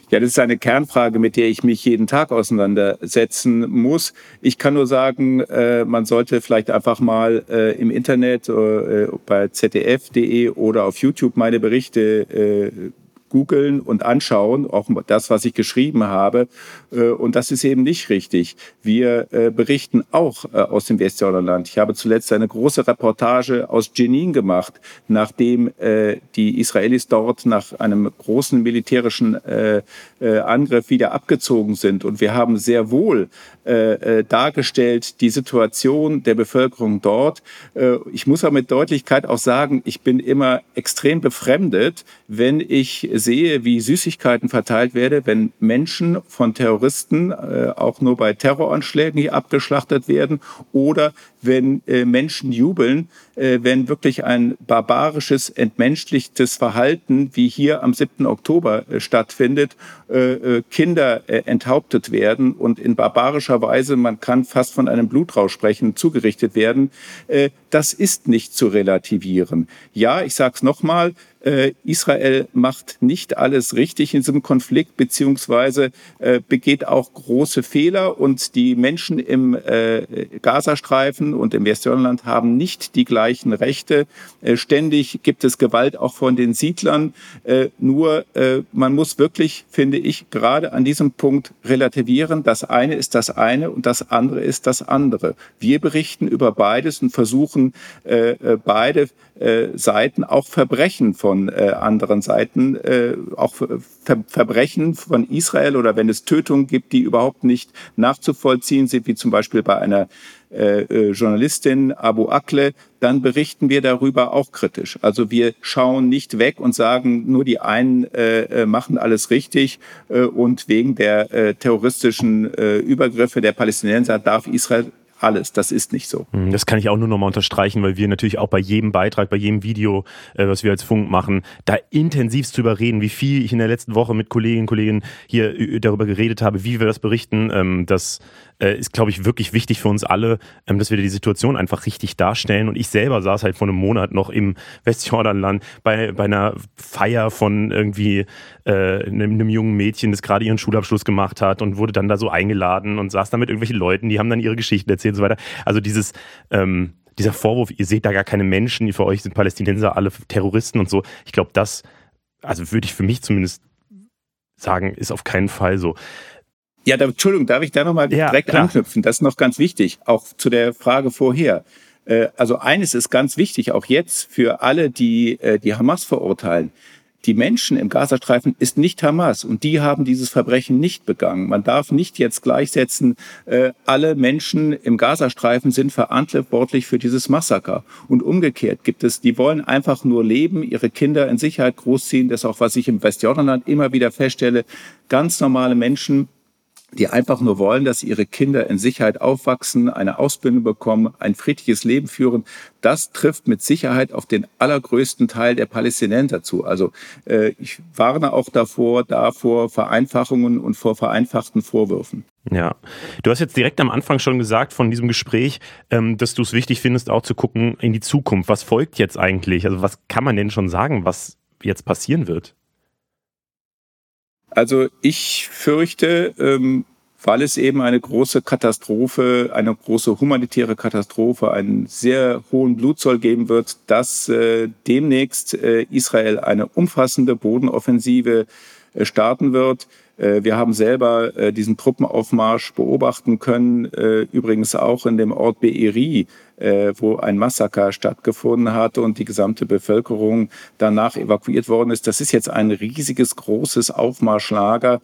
Ja, das ist eine Kernfrage, mit der ich mich jeden Tag auseinandersetzen muss. Ich kann nur sagen, äh, man sollte vielleicht einfach mal äh, im Internet äh, bei zdf.de oder auf YouTube meine Berichte googeln und anschauen, auch das, was ich geschrieben habe. Äh, und das ist eben nicht richtig. Wir äh, berichten auch äh, aus dem Westjordanland. Ich habe zuletzt eine große Reportage aus Jenin gemacht, nachdem die Israelis dort nach einem großen militärischen Angriff wieder abgezogen sind. Und wir haben sehr wohl dargestellt die Situation der Bevölkerung dort. Ich muss aber mit Deutlichkeit auch sagen, ich bin immer extrem befremdet, wenn ich sehe, wie Süßigkeiten verteilt werden, wenn Menschen von Terroristen äh, auch nur bei Terroranschlägen hier abgeschlachtet werden oder wenn äh, Menschen jubeln, äh, wenn wirklich ein barbarisches, entmenschlichtes Verhalten wie hier am 7. Oktober äh, stattfindet, äh, äh, Kinder äh, enthauptet werden und in barbarischer Weise, man kann fast von einem Blutrausch sprechen, zugerichtet werden. Äh, das ist nicht zu relativieren. Ja, ich sage es nochmal, äh, Israel macht nicht alles richtig in diesem Konflikt, beziehungsweise äh, begeht auch große Fehler und die Menschen im äh, Gazastreifen und im Westjordanland haben nicht die gleichen Rechte. Äh, ständig gibt es Gewalt auch von den Siedlern. Äh, nur äh, man muss wirklich, finde ich, gerade an diesem Punkt relativieren. Das eine ist das eine und das andere ist das andere. Wir berichten über beides und versuchen beide Seiten auch Verbrechen von von äh, anderen Seiten, äh, auch Ver Verbrechen von Israel oder wenn es Tötungen gibt, die überhaupt nicht nachzuvollziehen sind, wie zum Beispiel bei einer äh, äh, Journalistin Abu Akle, dann berichten wir darüber auch kritisch. Also wir schauen nicht weg und sagen, nur die einen äh, äh machen alles richtig äh, und wegen der äh, terroristischen äh, Übergriffe der Palästinenser darf Israel alles. Das ist nicht so. Hm, das kann ich auch nur nochmal unterstreichen, weil wir natürlich auch bei jedem Beitrag, bei jedem Video, äh, was wir als Funk machen, da intensivst drüber reden, wie viel ich in der letzten Woche mit Kolleginnen und Kollegen hier äh, darüber geredet habe, wie wir das berichten. Ähm, das äh, ist, glaube ich, wirklich wichtig für uns alle, ähm, dass wir die Situation einfach richtig darstellen. Und ich selber saß halt vor einem Monat noch im Westjordanland bei, bei einer Feier von irgendwie äh, einem, einem jungen Mädchen, das gerade ihren Schulabschluss gemacht hat und wurde dann da so eingeladen und saß da mit irgendwelchen Leuten, die haben dann ihre Geschichten erzählt und so weiter. Also dieses ähm, dieser Vorwurf, ihr seht da gar keine Menschen, für euch sind Palästinenser alle Terroristen und so. Ich glaube, das, also würde ich für mich zumindest sagen, ist auf keinen Fall so. Ja, da, Entschuldigung, darf ich da nochmal ja, direkt klar. anknüpfen? Das ist noch ganz wichtig, auch zu der Frage vorher. Äh, also eines ist ganz wichtig, auch jetzt für alle, die äh, die Hamas verurteilen. Die Menschen im Gazastreifen ist nicht Hamas und die haben dieses Verbrechen nicht begangen. Man darf nicht jetzt gleichsetzen, äh, alle Menschen im Gazastreifen sind verantwortlich für dieses Massaker. Und umgekehrt gibt es, die wollen einfach nur leben, ihre Kinder in Sicherheit großziehen. Das ist auch, was ich im Westjordanland immer wieder feststelle. Ganz normale Menschen, die einfach nur wollen, dass ihre Kinder in Sicherheit aufwachsen, eine Ausbildung bekommen, ein friedliches Leben führen. Das trifft mit Sicherheit auf den allergrößten Teil der Palästinenser zu. Also äh, ich warne auch davor, davor Vereinfachungen und vor vereinfachten Vorwürfen. Ja, du hast jetzt direkt am Anfang schon gesagt von diesem Gespräch, ähm, dass du es wichtig findest, auch zu gucken in die Zukunft. Was folgt jetzt eigentlich? Also was kann man denn schon sagen, was jetzt passieren wird? Also ich fürchte, ähm, weil es eben eine große Katastrophe, eine große humanitäre Katastrophe, einen sehr hohen Blutzoll geben wird, dass äh, demnächst äh, Israel eine umfassende Bodenoffensive äh, starten wird. Äh, wir haben selber äh, diesen Truppenaufmarsch beobachten können, äh, übrigens auch in dem Ort Be'eri, wo ein Massaker stattgefunden hat und die gesamte Bevölkerung danach evakuiert worden ist. Das ist jetzt ein riesiges, großes Aufmarschlager,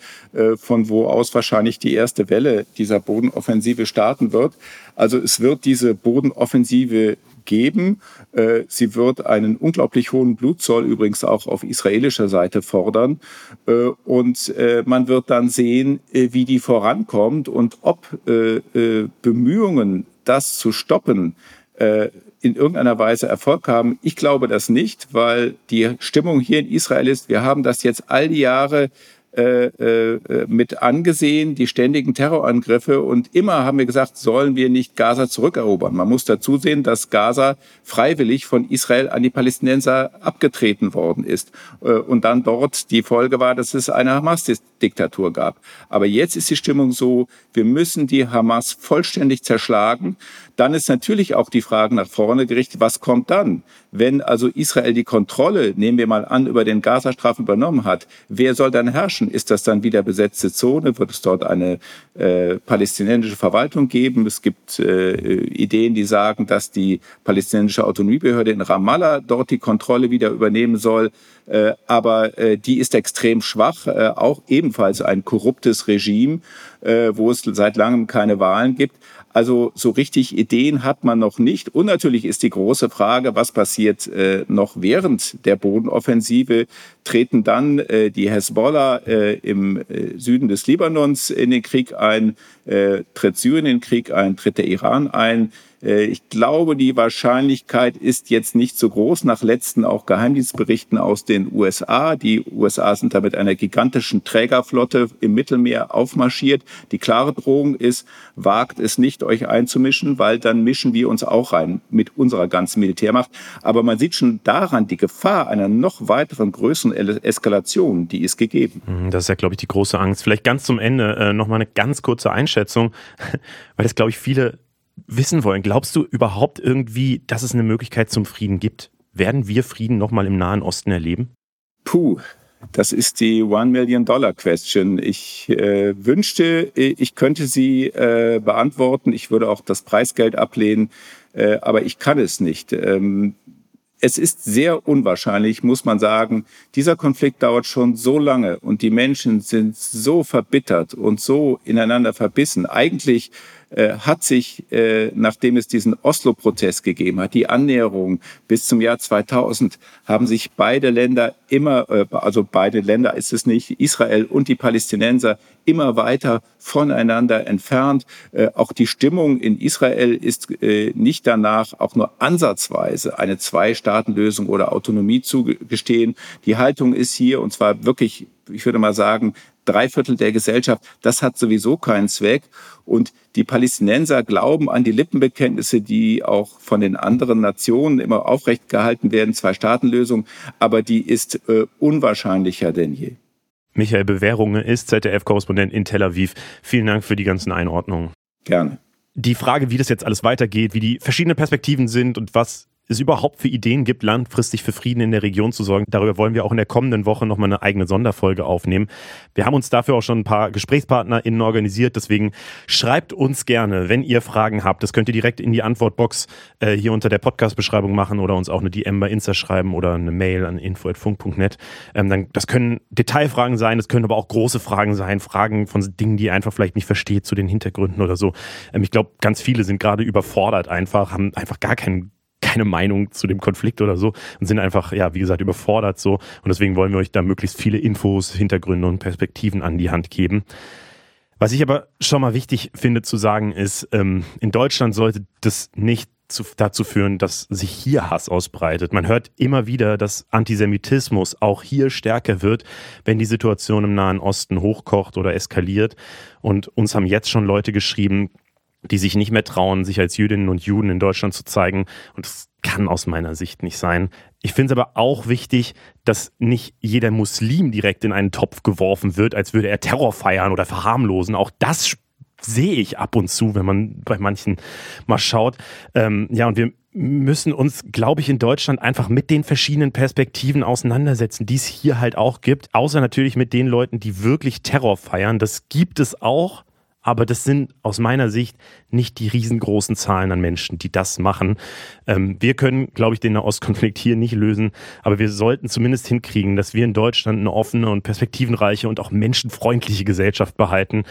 von wo aus wahrscheinlich die erste Welle dieser Bodenoffensive starten wird. Also es wird diese Bodenoffensive geben. Äh, sie wird einen unglaublich hohen Blutzoll übrigens auch auf israelischer Seite fordern. Äh, und äh, man wird dann sehen, wie die vorankommt und ob Bemühungen, das zu stoppen, in irgendeiner Weise Erfolg haben. Ich glaube das nicht, weil die Stimmung hier in Israel ist, wir haben das jetzt all die Jahre mit angesehen, die ständigen Terrorangriffe. Und immer haben wir gesagt, sollen wir nicht Gaza zurückerobern. Man muss dazu sehen, dass Gaza freiwillig von Israel an die Palästinenser abgetreten worden ist. Äh, und dann dort die Folge war, dass es eine Hamas-Diktatur gab. Aber jetzt ist die Stimmung so, wir müssen die Hamas vollständig zerschlagen. Dann ist natürlich auch die Frage nach vorne gerichtet, was kommt dann? Wenn also Israel die Kontrolle, nehmen wir mal an, über den Gazastreifen übernommen hat, wer soll dann herrschen? Ist das dann wieder besetzte Zone? Wird es dort eine äh, palästinensische Verwaltung geben? Es gibt äh, Ideen, die sagen, dass die palästinensische Autonomiebehörde in Ramallah dort die Kontrolle wieder übernehmen soll. Äh, aber äh, die ist extrem schwach, äh, auch ebenfalls ein korruptes Regime, äh, wo es seit langem keine Wahlen gibt. Also so richtig Ideen hat man noch nicht. Und natürlich ist die große Frage, was passiert äh, noch während der Bodenoffensive? Treten dann äh, die Hezbollah äh, im äh, Süden des Libanons in den Krieg ein? Äh, tritt Syrien in den Krieg ein? Tritt der Iran ein? Äh, ich glaube, die Wahrscheinlichkeit ist jetzt nicht so groß nach letzten auch Geheimdienstberichten aus den USA. Die USA sind da mit einer gigantischen Trägerflotte im Mittelmeer aufmarschiert. Die klare Drohung ist, wagt es nicht, euch einzumischen, weil dann mischen wir uns auch rein mit unserer ganzen Militärmacht. Aber man sieht schon daran die Gefahr einer noch weiteren größeren Eskalation, die ist gegeben. Mhm, das ist ja, glaube ich, die große Angst. Vielleicht ganz zum Ende äh, noch mal eine ganz kurze Einschätzung, weil das, glaube ich, viele wissen wollen. Glaubst du überhaupt irgendwie, dass es eine Möglichkeit zum Frieden gibt? Werden wir Frieden nochmal im Nahen Osten erleben? Puh, das ist die One Million Dollar Question. Ich äh, wünschte, ich könnte sie äh, beantworten. Ich würde auch das Preisgeld ablehnen, äh, aber ich kann es nicht. Ähm, es ist sehr unwahrscheinlich, muss man sagen. Dieser Konflikt dauert schon so lange und die Menschen sind so verbittert und so ineinander verbissen. Eigentlich äh, hat sich, äh, nachdem es diesen Oslo-Prozess gegeben hat, die Annäherung bis zum Jahr 2000, haben sich beide Länder immer, äh, also beide Länder ist es nicht, Israel und die Palästinenser immer weiter voneinander entfernt. Äh, auch die Stimmung in Israel ist äh, nicht danach, auch nur ansatzweise eine Zwei-Staaten-Lösung oder Autonomie zugestehen. Die Haltung ist hier, und zwar wirklich, ich würde mal sagen, drei Viertel der Gesellschaft, das hat sowieso keinen Zweck. Und die Palästinenser glauben an die Lippenbekenntnisse, die auch von den anderen Nationen immer aufrecht gehalten werden, Zwei-Staaten-Lösung, aber die ist äh, unwahrscheinlicher denn je. Michael Bewährunge ist ZDF-Korrespondent in Tel Aviv. Vielen Dank für die ganzen Einordnungen. Gerne. Die Frage, wie das jetzt alles weitergeht, wie die verschiedenen Perspektiven sind und was es überhaupt für Ideen gibt, langfristig für Frieden in der Region zu sorgen. Darüber wollen wir auch in der kommenden Woche nochmal eine eigene Sonderfolge aufnehmen. Wir haben uns dafür auch schon ein paar GesprächspartnerInnen organisiert, deswegen schreibt uns gerne, wenn ihr Fragen habt. Das könnt ihr direkt in die Antwortbox äh, hier unter der Podcast-Beschreibung machen oder uns auch eine DM bei Insta schreiben oder eine Mail an info.funk.net. Ähm, das können Detailfragen sein, das können aber auch große Fragen sein, Fragen von Dingen, die ihr einfach vielleicht nicht versteht, zu den Hintergründen oder so. Ähm, ich glaube, ganz viele sind gerade überfordert einfach, haben einfach gar keinen keine Meinung zu dem Konflikt oder so und sind einfach, ja, wie gesagt, überfordert so. Und deswegen wollen wir euch da möglichst viele Infos, Hintergründe und Perspektiven an die Hand geben. Was ich aber schon mal wichtig finde zu sagen ist, ähm, in Deutschland sollte das nicht zu, dazu führen, dass sich hier Hass ausbreitet. Man hört immer wieder, dass Antisemitismus auch hier stärker wird, wenn die Situation im Nahen Osten hochkocht oder eskaliert. Und uns haben jetzt schon Leute geschrieben, die sich nicht mehr trauen, sich als Jüdinnen und Juden in Deutschland zu zeigen. Und das kann aus meiner Sicht nicht sein. Ich finde es aber auch wichtig, dass nicht jeder Muslim direkt in einen Topf geworfen wird, als würde er Terror feiern oder verharmlosen. Auch das sehe ich ab und zu, wenn man bei manchen mal schaut. Ähm, ja, und wir müssen uns, glaube ich, in Deutschland einfach mit den verschiedenen Perspektiven auseinandersetzen, die es hier halt auch gibt. Außer natürlich mit den Leuten, die wirklich Terror feiern. Das gibt es auch. Aber das sind aus meiner Sicht nicht die riesengroßen Zahlen an Menschen, die das machen. Ähm, wir können, glaube ich, den Nahostkonflikt hier nicht lösen, aber wir sollten zumindest hinkriegen, dass wir in Deutschland eine offene und perspektivenreiche und auch menschenfreundliche Gesellschaft behalten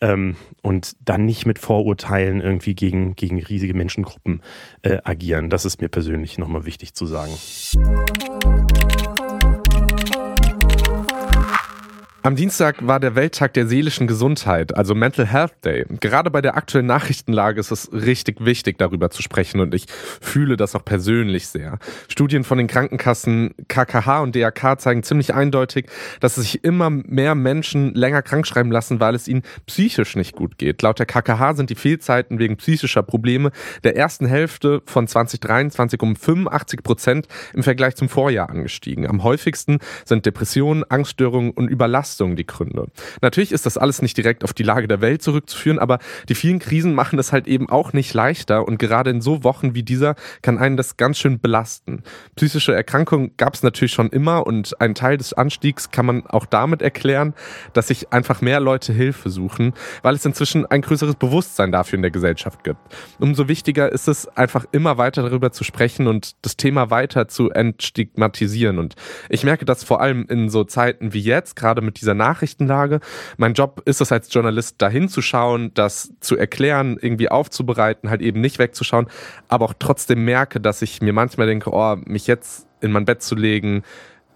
ähm, und dann nicht mit Vorurteilen irgendwie gegen, gegen riesige Menschengruppen äh, agieren. Das ist mir persönlich nochmal wichtig zu sagen. Am Dienstag war der Welttag der seelischen Gesundheit, also Mental Health Day. Gerade bei der aktuellen Nachrichtenlage ist es richtig wichtig, darüber zu sprechen und ich fühle das auch persönlich sehr. Studien von den Krankenkassen KKH und DRK zeigen ziemlich eindeutig, dass sich immer mehr Menschen länger krankschreiben lassen, weil es ihnen psychisch nicht gut geht. Laut der KKH sind die Fehlzeiten wegen psychischer Probleme der ersten Hälfte von 2023 um 85 Prozent im Vergleich zum Vorjahr angestiegen. Am häufigsten sind Depressionen, Angststörungen und Überlastung Belastung die Gründe. Natürlich ist das alles nicht direkt auf die Lage der Welt zurückzuführen, aber die vielen Krisen machen es halt eben auch nicht leichter und gerade in so Wochen wie dieser kann einen das ganz schön belasten. Psychische Erkrankungen gab es natürlich schon immer und ein Teil des Anstiegs kann man auch damit erklären, dass sich einfach mehr Leute Hilfe suchen, weil es inzwischen ein größeres Bewusstsein dafür in der Gesellschaft gibt. Umso wichtiger ist es einfach immer weiter darüber zu sprechen und das Thema weiter zu entstigmatisieren und ich merke das vor allem in so Zeiten wie jetzt, gerade mit dieser Nachrichtenlage. Mein Job ist es als Journalist, dahin zu schauen, das zu erklären, irgendwie aufzubereiten, halt eben nicht wegzuschauen, aber auch trotzdem merke, dass ich mir manchmal denke, oh, mich jetzt in mein Bett zu legen,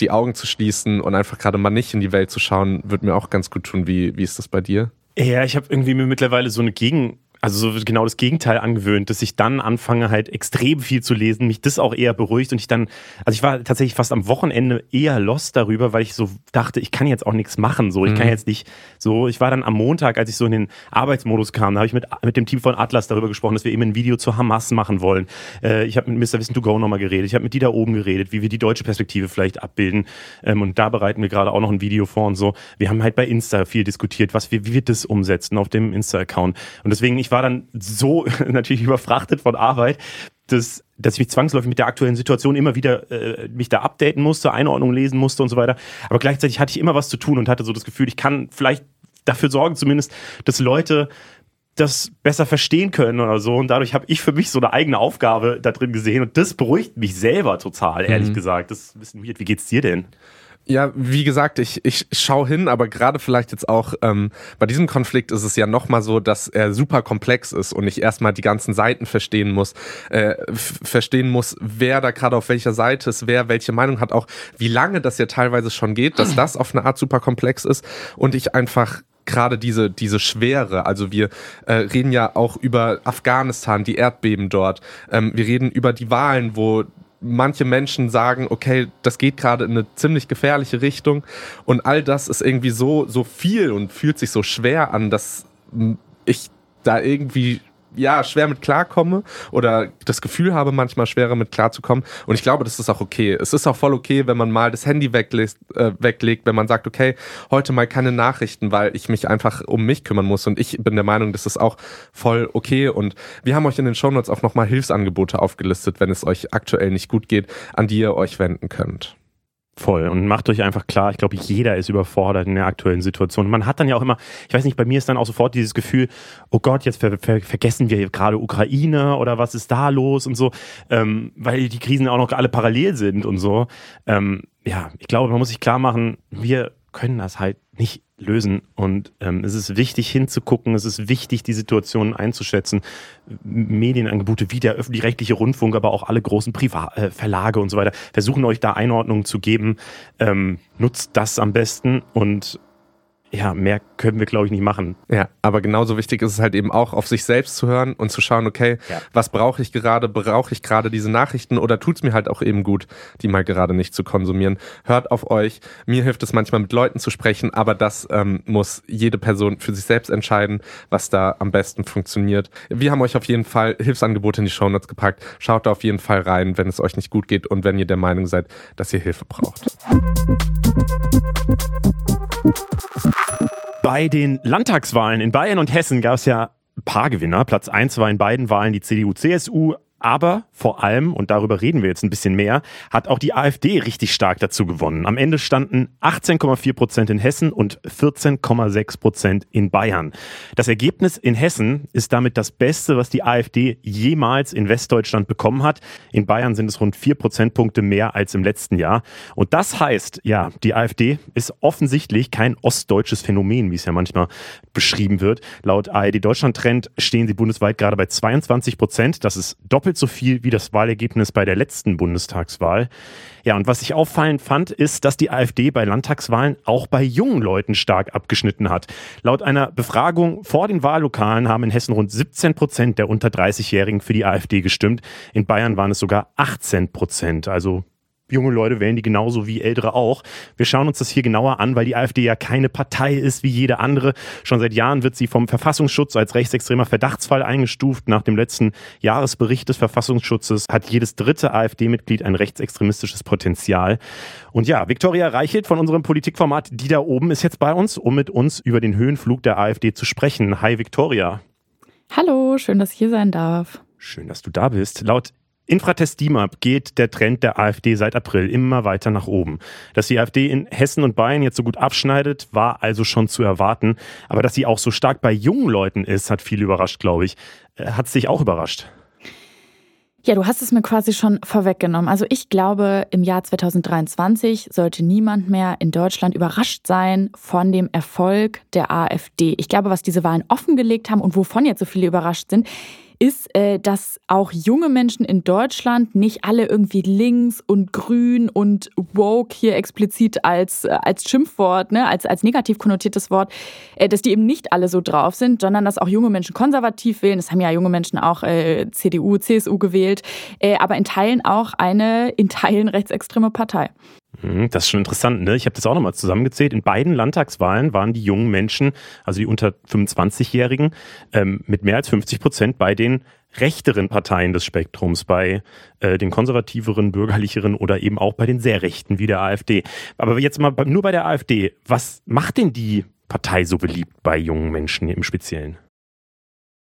die Augen zu schließen und einfach gerade mal nicht in die Welt zu schauen, wird mir auch ganz gut tun. Wie, wie ist das bei dir? Ja, ich habe irgendwie mir mittlerweile so eine Gegen also so genau das Gegenteil angewöhnt, dass ich dann anfange halt extrem viel zu lesen, mich das auch eher beruhigt und ich dann, also ich war tatsächlich fast am Wochenende eher lost darüber, weil ich so dachte, ich kann jetzt auch nichts machen, so, ich mhm. kann jetzt nicht, so, ich war dann am Montag, als ich so in den Arbeitsmodus kam, da habe ich mit, mit dem Team von Atlas darüber gesprochen, dass wir eben ein Video zu Hamas machen wollen. Äh, ich habe mit Mr. Wissen to Go nochmal geredet, ich habe mit die da oben geredet, wie wir die deutsche Perspektive vielleicht abbilden ähm, und da bereiten wir gerade auch noch ein Video vor und so. Wir haben halt bei Insta viel diskutiert, was wir, wie wir das umsetzen auf dem Insta-Account und deswegen, ich war dann so natürlich überfrachtet von Arbeit, dass, dass ich mich zwangsläufig mit der aktuellen Situation immer wieder äh, mich da updaten musste, Einordnung lesen musste und so weiter. Aber gleichzeitig hatte ich immer was zu tun und hatte so das Gefühl, ich kann vielleicht dafür sorgen, zumindest, dass Leute das besser verstehen können oder so. Und dadurch habe ich für mich so eine eigene Aufgabe da drin gesehen. Und das beruhigt mich selber total, ehrlich mhm. gesagt. Das ist ein bisschen weird. Wie geht's dir denn? Ja, wie gesagt, ich, ich schaue hin, aber gerade vielleicht jetzt auch ähm, bei diesem Konflikt ist es ja nochmal so, dass er super komplex ist und ich erstmal die ganzen Seiten verstehen muss, äh, verstehen muss, wer da gerade auf welcher Seite ist, wer welche Meinung hat, auch wie lange das ja teilweise schon geht, dass das auf eine Art super komplex ist und ich einfach gerade diese, diese Schwere. Also wir äh, reden ja auch über Afghanistan, die Erdbeben dort. Ähm, wir reden über die Wahlen, wo manche Menschen sagen, okay, das geht gerade in eine ziemlich gefährliche Richtung. Und all das ist irgendwie so, so viel und fühlt sich so schwer an, dass ich da irgendwie ja, schwer mit klarkomme oder das Gefühl habe, manchmal schwerer mit klarzukommen. Und ich glaube, das ist auch okay. Es ist auch voll okay, wenn man mal das Handy weglegt, äh, weglegt, wenn man sagt, okay, heute mal keine Nachrichten, weil ich mich einfach um mich kümmern muss. Und ich bin der Meinung, das ist auch voll okay. Und wir haben euch in den Shownotes auch nochmal Hilfsangebote aufgelistet, wenn es euch aktuell nicht gut geht, an die ihr euch wenden könnt. Voll. Und macht euch einfach klar, ich glaube, jeder ist überfordert in der aktuellen Situation. man hat dann ja auch immer, ich weiß nicht, bei mir ist dann auch sofort dieses Gefühl, oh Gott, jetzt ver ver vergessen wir gerade Ukraine oder was ist da los und so, ähm, weil die Krisen auch noch alle parallel sind und so. Ähm, ja, ich glaube, man muss sich klar machen, wir können das halt nicht lösen. Und ähm, es ist wichtig hinzugucken, es ist wichtig, die Situation einzuschätzen. Medienangebote wie der öffentlich-rechtliche Rundfunk, aber auch alle großen Privat äh, Verlage und so weiter versuchen euch da Einordnungen zu geben. Ähm, nutzt das am besten und ja, mehr können wir, glaube ich, nicht machen. Ja, aber genauso wichtig ist es halt eben auch, auf sich selbst zu hören und zu schauen, okay, ja. was brauche ich gerade? Brauche ich gerade diese Nachrichten oder tut es mir halt auch eben gut, die mal gerade nicht zu konsumieren? Hört auf euch. Mir hilft es manchmal mit Leuten zu sprechen, aber das ähm, muss jede Person für sich selbst entscheiden, was da am besten funktioniert. Wir haben euch auf jeden Fall Hilfsangebote in die Shownotes gepackt. Schaut da auf jeden Fall rein, wenn es euch nicht gut geht und wenn ihr der Meinung seid, dass ihr Hilfe braucht. Bei den Landtagswahlen in Bayern und Hessen gab es ja ein paar Gewinner. Platz 1 war in beiden Wahlen die CDU-CSU. Aber vor allem, und darüber reden wir jetzt ein bisschen mehr, hat auch die AfD richtig stark dazu gewonnen. Am Ende standen 18,4 Prozent in Hessen und 14,6 Prozent in Bayern. Das Ergebnis in Hessen ist damit das Beste, was die AfD jemals in Westdeutschland bekommen hat. In Bayern sind es rund vier Prozentpunkte mehr als im letzten Jahr. Und das heißt, ja, die AfD ist offensichtlich kein ostdeutsches Phänomen, wie es ja manchmal beschrieben wird. Laut ARD Deutschland Trend stehen sie bundesweit gerade bei 22 Prozent. Das ist doppelt so viel wie das Wahlergebnis bei der letzten Bundestagswahl. Ja, und was ich auffallend fand, ist, dass die AfD bei Landtagswahlen auch bei jungen Leuten stark abgeschnitten hat. Laut einer Befragung vor den Wahllokalen haben in Hessen rund 17 Prozent der unter 30-Jährigen für die AfD gestimmt. In Bayern waren es sogar 18 Prozent, also junge Leute wählen die genauso wie ältere auch. Wir schauen uns das hier genauer an, weil die AfD ja keine Partei ist wie jede andere. Schon seit Jahren wird sie vom Verfassungsschutz als rechtsextremer Verdachtsfall eingestuft. Nach dem letzten Jahresbericht des Verfassungsschutzes hat jedes dritte AfD-Mitglied ein rechtsextremistisches Potenzial. Und ja, Viktoria Reichelt von unserem Politikformat Die da oben ist jetzt bei uns, um mit uns über den Höhenflug der AfD zu sprechen. Hi Viktoria. Hallo, schön, dass ich hier sein darf. Schön, dass du da bist. Laut Infratest DIMAP geht der Trend der AfD seit April immer weiter nach oben. Dass die AfD in Hessen und Bayern jetzt so gut abschneidet, war also schon zu erwarten. Aber dass sie auch so stark bei jungen Leuten ist, hat viel überrascht, glaube ich. Äh, hat es dich auch überrascht? Ja, du hast es mir quasi schon vorweggenommen. Also ich glaube, im Jahr 2023 sollte niemand mehr in Deutschland überrascht sein von dem Erfolg der AfD. Ich glaube, was diese Wahlen offengelegt haben und wovon jetzt so viele überrascht sind, ist, äh, dass auch junge Menschen in Deutschland nicht alle irgendwie links und grün und woke hier explizit als, äh, als Schimpfwort, ne, als, als negativ konnotiertes Wort, äh, dass die eben nicht alle so drauf sind, sondern dass auch junge Menschen konservativ wählen. Das haben ja junge Menschen auch äh, CDU, CSU gewählt, äh, aber in Teilen auch eine in Teilen rechtsextreme Partei. Mhm, das ist schon interessant, ne? Ich habe das auch nochmal zusammengezählt. In beiden Landtagswahlen waren die jungen Menschen, also die unter 25-Jährigen, ähm, mit mehr als 50 Prozent bei den rechteren Parteien des Spektrums, bei äh, den konservativeren, bürgerlicheren oder eben auch bei den sehr rechten wie der AfD. Aber jetzt mal nur bei der AfD. Was macht denn die Partei so beliebt bei jungen Menschen im Speziellen?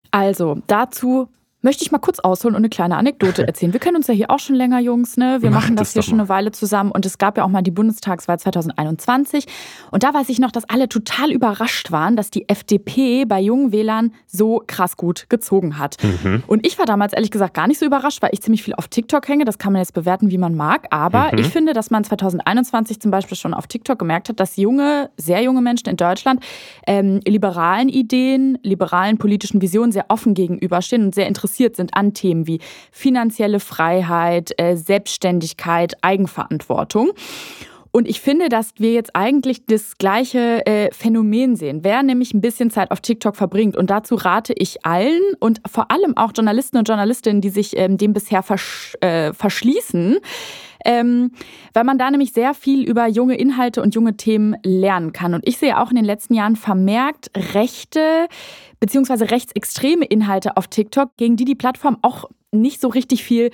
Also dazu möchte ich mal kurz ausholen und eine kleine Anekdote erzählen. Wir kennen uns ja hier auch schon länger, Jungs. Ne? Wir Mach machen das, das hier schon eine Weile zusammen. Und es gab ja auch mal die Bundestagswahl 2021. Und da weiß ich noch, dass alle total überrascht waren, dass die FDP bei jungen Wählern so krass gut gezogen hat. Mhm. Und ich war damals ehrlich gesagt gar nicht so überrascht, weil ich ziemlich viel auf TikTok hänge. Das kann man jetzt bewerten, wie man mag. Aber mhm. ich finde, dass man 2021 zum Beispiel schon auf TikTok gemerkt hat, dass junge, sehr junge Menschen in Deutschland ähm, liberalen Ideen, liberalen politischen Visionen sehr offen gegenüberstehen und sehr interessiert interessiert sind an Themen wie finanzielle Freiheit, äh, Selbstständigkeit, Eigenverantwortung. Und ich finde, dass wir jetzt eigentlich das gleiche äh, Phänomen sehen. Wer nämlich ein bisschen Zeit auf TikTok verbringt, und dazu rate ich allen und vor allem auch Journalisten und Journalistinnen, die sich ähm, dem bisher versch äh, verschließen, ähm, weil man da nämlich sehr viel über junge Inhalte und junge Themen lernen kann. Und ich sehe auch in den letzten Jahren vermerkt rechte bzw. rechtsextreme Inhalte auf TikTok, gegen die die Plattform auch nicht so richtig viel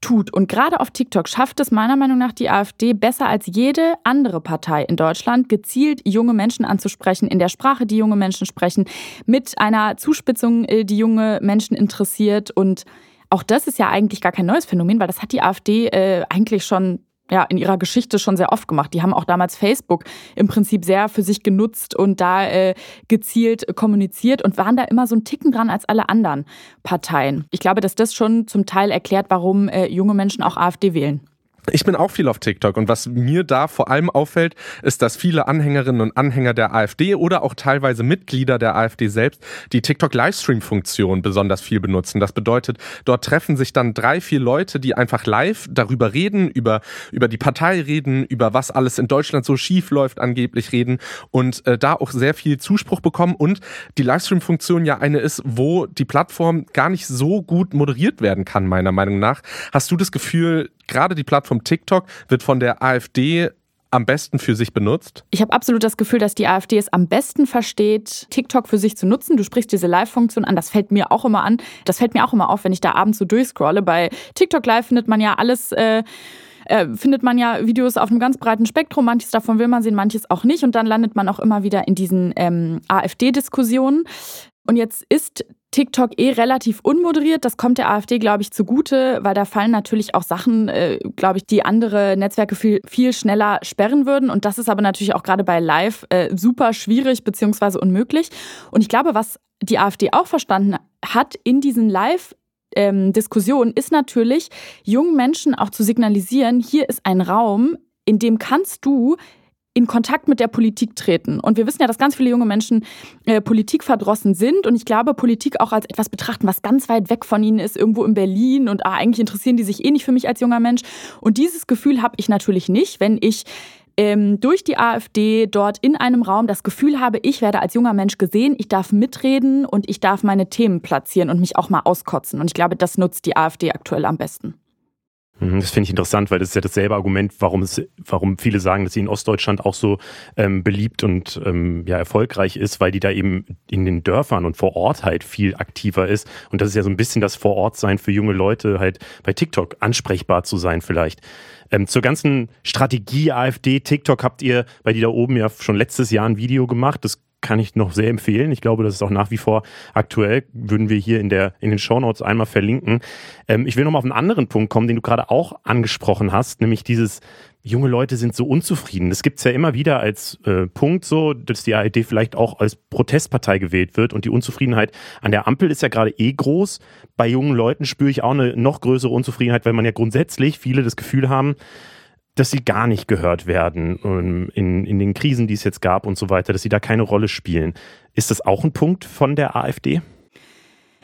tut. Und gerade auf TikTok schafft es meiner Meinung nach die AfD besser als jede andere Partei in Deutschland, gezielt junge Menschen anzusprechen, in der Sprache, die junge Menschen sprechen, mit einer Zuspitzung, äh, die junge Menschen interessiert. Und auch das ist ja eigentlich gar kein neues Phänomen, weil das hat die AfD äh, eigentlich schon ja, in ihrer Geschichte schon sehr oft gemacht. Die haben auch damals Facebook im Prinzip sehr für sich genutzt und da äh, gezielt kommuniziert und waren da immer so ein Ticken dran als alle anderen Parteien. Ich glaube, dass das schon zum Teil erklärt, warum äh, junge Menschen auch AfD wählen. Ich bin auch viel auf TikTok und was mir da vor allem auffällt, ist, dass viele Anhängerinnen und Anhänger der AfD oder auch teilweise Mitglieder der AfD selbst die TikTok-Livestream-Funktion besonders viel benutzen. Das bedeutet, dort treffen sich dann drei, vier Leute, die einfach live darüber reden, über, über die Partei reden, über was alles in Deutschland so schief läuft, angeblich reden und äh, da auch sehr viel Zuspruch bekommen und die Livestream-Funktion ja eine ist, wo die Plattform gar nicht so gut moderiert werden kann, meiner Meinung nach. Hast du das Gefühl, gerade die Plattform TikTok wird von der AfD am besten für sich benutzt? Ich habe absolut das Gefühl, dass die AfD es am besten versteht, TikTok für sich zu nutzen. Du sprichst diese Live-Funktion an, das fällt mir auch immer an. Das fällt mir auch immer auf, wenn ich da abends so durchscrolle. Bei TikTok Live findet man ja alles. Äh äh, findet man ja Videos auf einem ganz breiten Spektrum. Manches davon will man sehen, manches auch nicht. Und dann landet man auch immer wieder in diesen ähm, AfD-Diskussionen. Und jetzt ist TikTok eh relativ unmoderiert. Das kommt der AfD, glaube ich, zugute, weil da fallen natürlich auch Sachen, äh, glaube ich, die andere Netzwerke viel, viel schneller sperren würden. Und das ist aber natürlich auch gerade bei Live äh, super schwierig bzw. unmöglich. Und ich glaube, was die AfD auch verstanden hat in diesen Live- Diskussionen ist natürlich, jungen Menschen auch zu signalisieren, hier ist ein Raum, in dem kannst du in Kontakt mit der Politik treten. Und wir wissen ja, dass ganz viele junge Menschen äh, politikverdrossen sind und ich glaube, Politik auch als etwas betrachten, was ganz weit weg von ihnen ist, irgendwo in Berlin und ah, eigentlich interessieren die sich eh nicht für mich als junger Mensch. Und dieses Gefühl habe ich natürlich nicht, wenn ich ähm, durch die AfD dort in einem Raum das Gefühl habe, ich werde als junger Mensch gesehen, ich darf mitreden und ich darf meine Themen platzieren und mich auch mal auskotzen. Und ich glaube, das nutzt die AfD aktuell am besten. Mhm, das finde ich interessant, weil das ist ja dasselbe Argument, warum, es, warum viele sagen, dass sie in Ostdeutschland auch so ähm, beliebt und ähm, ja, erfolgreich ist, weil die da eben in den Dörfern und vor Ort halt viel aktiver ist. Und das ist ja so ein bisschen das Vorortsein für junge Leute, halt bei TikTok ansprechbar zu sein vielleicht. Ähm, zur ganzen Strategie AfD, TikTok habt ihr bei die da oben ja schon letztes Jahr ein Video gemacht. Das kann ich noch sehr empfehlen. Ich glaube, das ist auch nach wie vor aktuell. Würden wir hier in, der, in den Shownotes einmal verlinken. Ähm, ich will nochmal auf einen anderen Punkt kommen, den du gerade auch angesprochen hast, nämlich dieses, junge Leute sind so unzufrieden. Das gibt es ja immer wieder als äh, Punkt so, dass die ARD vielleicht auch als Protestpartei gewählt wird und die Unzufriedenheit an der Ampel ist ja gerade eh groß. Bei jungen Leuten spüre ich auch eine noch größere Unzufriedenheit, weil man ja grundsätzlich viele das Gefühl haben, dass sie gar nicht gehört werden ähm, in, in den Krisen, die es jetzt gab und so weiter, dass sie da keine Rolle spielen. Ist das auch ein Punkt von der AfD?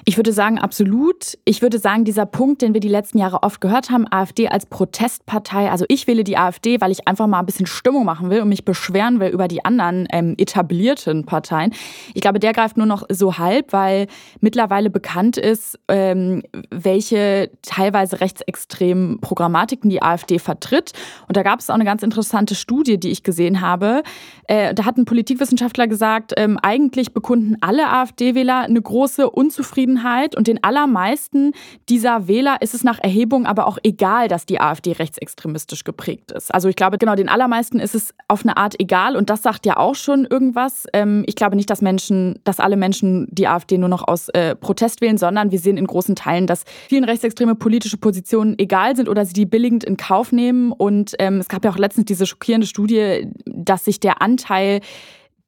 Ich würde sagen, absolut. Ich würde sagen, dieser Punkt, den wir die letzten Jahre oft gehört haben, AfD als Protestpartei. Also ich wähle die AfD, weil ich einfach mal ein bisschen Stimmung machen will und mich beschweren will über die anderen ähm, etablierten Parteien. Ich glaube, der greift nur noch so halb, weil mittlerweile bekannt ist, ähm, welche teilweise rechtsextremen Programmatiken die AfD vertritt. Und da gab es auch eine ganz interessante Studie, die ich gesehen habe. Äh, da hat ein Politikwissenschaftler gesagt, ähm, eigentlich bekunden alle AfD-Wähler eine große Unzufriedenheit Unzufriedenheit und den allermeisten dieser Wähler ist es nach Erhebung aber auch egal, dass die AfD rechtsextremistisch geprägt ist. Also ich glaube, genau, den allermeisten ist es auf eine Art egal und das sagt ja auch schon irgendwas. Ähm, ich glaube nicht, dass Menschen, dass alle Menschen die AfD nur noch aus äh, Protest wählen, sondern wir sehen in großen Teilen, dass vielen rechtsextreme politische Positionen egal sind oder sie die billigend in Kauf nehmen. Und ähm, es gab ja auch letztens diese schockierende Studie, dass sich der Anteil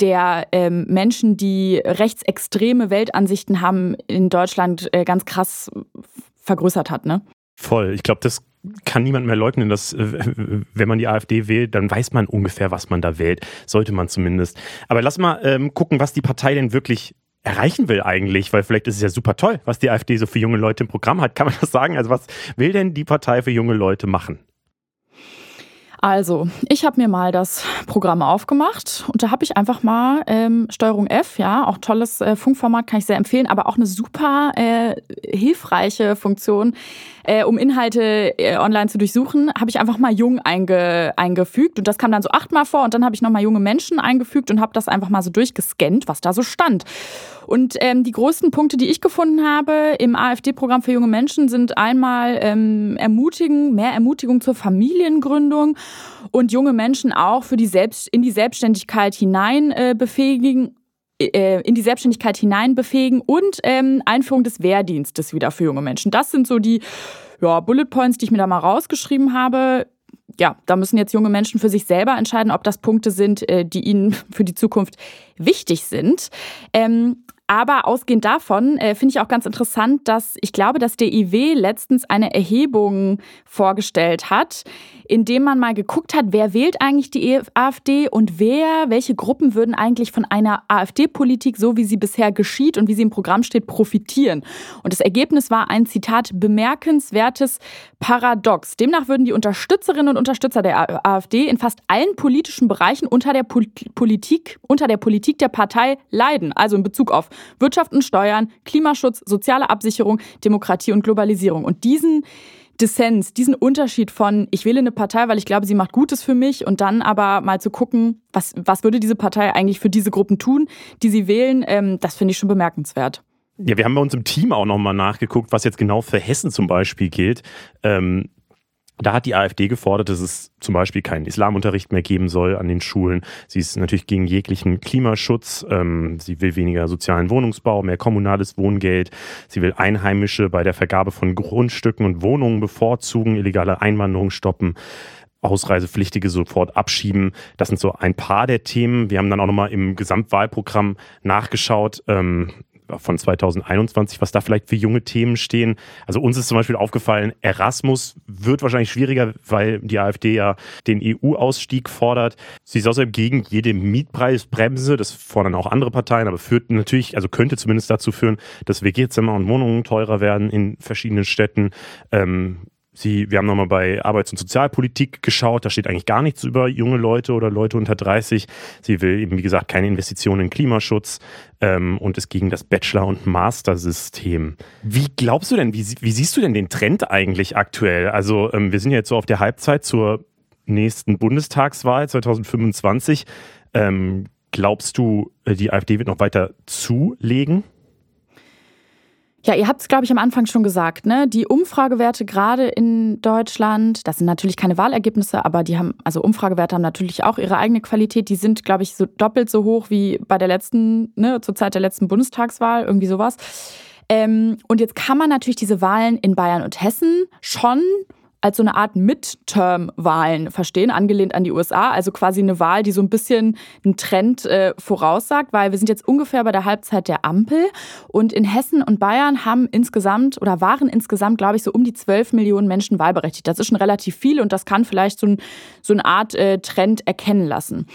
der ähm, Menschen, die rechtsextreme Weltansichten haben, in Deutschland äh, ganz krass vergrößert hat. Ne? Voll. Ich glaube, das kann niemand mehr leugnen, dass äh, wenn man die AfD wählt, dann weiß man ungefähr, was man da wählt. Sollte man zumindest. Aber lass mal ähm, gucken, was die Partei denn wirklich erreichen will eigentlich, weil vielleicht ist es ja super toll, was die AfD so für junge Leute im Programm hat. Kann man das sagen? Also was will denn die Partei für junge Leute machen? Also, ich habe mir mal das Programm aufgemacht und da habe ich einfach mal ähm, Steuerung F, ja, auch tolles äh, Funkformat, kann ich sehr empfehlen, aber auch eine super äh, hilfreiche Funktion, äh, um Inhalte äh, online zu durchsuchen, habe ich einfach mal jung einge eingefügt und das kam dann so achtmal vor und dann habe ich nochmal junge Menschen eingefügt und habe das einfach mal so durchgescannt, was da so stand. Und ähm, die größten Punkte, die ich gefunden habe im AfD-Programm für junge Menschen, sind einmal ähm, ermutigen, mehr Ermutigung zur Familiengründung und junge Menschen auch für die Selbst in die Selbstständigkeit hinein äh, befähigen äh, in die Selbstständigkeit hinein befähigen und ähm, Einführung des Wehrdienstes wieder für junge Menschen. Das sind so die ja, Bullet Points, die ich mir da mal rausgeschrieben habe. Ja, da müssen jetzt junge Menschen für sich selber entscheiden, ob das Punkte sind, äh, die ihnen für die Zukunft wichtig sind. Ähm, aber ausgehend davon äh, finde ich auch ganz interessant, dass ich glaube, dass der IW letztens eine Erhebung vorgestellt hat, indem man mal geguckt hat, wer wählt eigentlich die AfD und wer, welche Gruppen würden eigentlich von einer AfD-Politik, so wie sie bisher geschieht und wie sie im Programm steht, profitieren. Und das Ergebnis war ein Zitat bemerkenswertes Paradox. Demnach würden die Unterstützerinnen und Unterstützer der AfD in fast allen politischen Bereichen unter der Politik, unter der Politik der Partei leiden. Also in Bezug auf Wirtschaft und Steuern, Klimaschutz, soziale Absicherung, Demokratie und Globalisierung. Und diesen Dissens, diesen Unterschied von, ich wähle eine Partei, weil ich glaube, sie macht Gutes für mich und dann aber mal zu gucken, was, was würde diese Partei eigentlich für diese Gruppen tun, die sie wählen, ähm, das finde ich schon bemerkenswert. Ja, wir haben bei uns im Team auch nochmal nachgeguckt, was jetzt genau für Hessen zum Beispiel gilt. Ähm, Da hat die AfD gefordert, dass es zum Beispiel keinen Islamunterricht mehr geben soll an den Schulen. Sie ist natürlich gegen jeglichen Klimaschutz. Ähm, sie will weniger sozialen Wohnungsbau, mehr kommunales Wohngeld. Sie will Einheimische bei der Vergabe von Grundstücken und Wohnungen bevorzugen, illegale Einwanderung stoppen. Ausreisepflichtige sofort abschieben. Das sind so ein paar der Themen. Wir haben dann auch nochmal im Gesamtwahlprogramm nachgeschaut. Ähm, von 2021, was da vielleicht für junge Themen stehen. Also uns ist zum Beispiel aufgefallen, Erasmus wird wahrscheinlich schwieriger, weil die AfD ja den EU-Ausstieg fordert. Sie ist außerdem gegen jede Mietpreisbremse, das fordern auch andere Parteien, aber führt natürlich, also könnte zumindest dazu führen, dass WG-Zimmer und Wohnungen teurer werden in verschiedenen Städten. Ähm, Sie, wir haben nochmal bei Arbeits- und Sozialpolitik geschaut, da steht eigentlich gar nichts über junge Leute oder Leute unter 30. Sie will eben, wie gesagt, keine Investitionen in Klimaschutz ähm, und ist gegen das Bachelor- und Master-System. Wie glaubst du denn, wie, wie, siehst du denn den Trend eigentlich aktuell? Also ähm, wir sind ja jetzt so auf der Halbzeit zur nächsten Bundestagswahl 2025. Ähm, glaubst du, äh, die AfD wird noch weiter zulegen? Ja, ihr habt es, glaube ich, am Anfang schon gesagt, ne? Die Umfragewerte gerade in Deutschland, das sind natürlich keine Wahlergebnisse, aber die haben, also Umfragewerte haben natürlich auch ihre eigene Qualität. Die sind, glaube ich, so doppelt so hoch wie bei der letzten, ne, zur Zeit der letzten Bundestagswahl, irgendwie sowas. Ähm, und jetzt kann man natürlich diese Wahlen in Bayern und Hessen schon als so eine Art Midterm-Wahlen verstehen, angelehnt an die USA. Also quasi eine Wahl, die so ein bisschen einen Trend äh, voraussagt, weil wir sind jetzt ungefähr bei der Halbzeit der Ampel und in Hessen und Bayern haben insgesamt oder waren insgesamt, glaube ich, so um die 12 Millionen Menschen wahlberechtigt. Das ist schon relativ viel und das kann vielleicht so, ein, so eine Art äh, Trend erkennen lassen.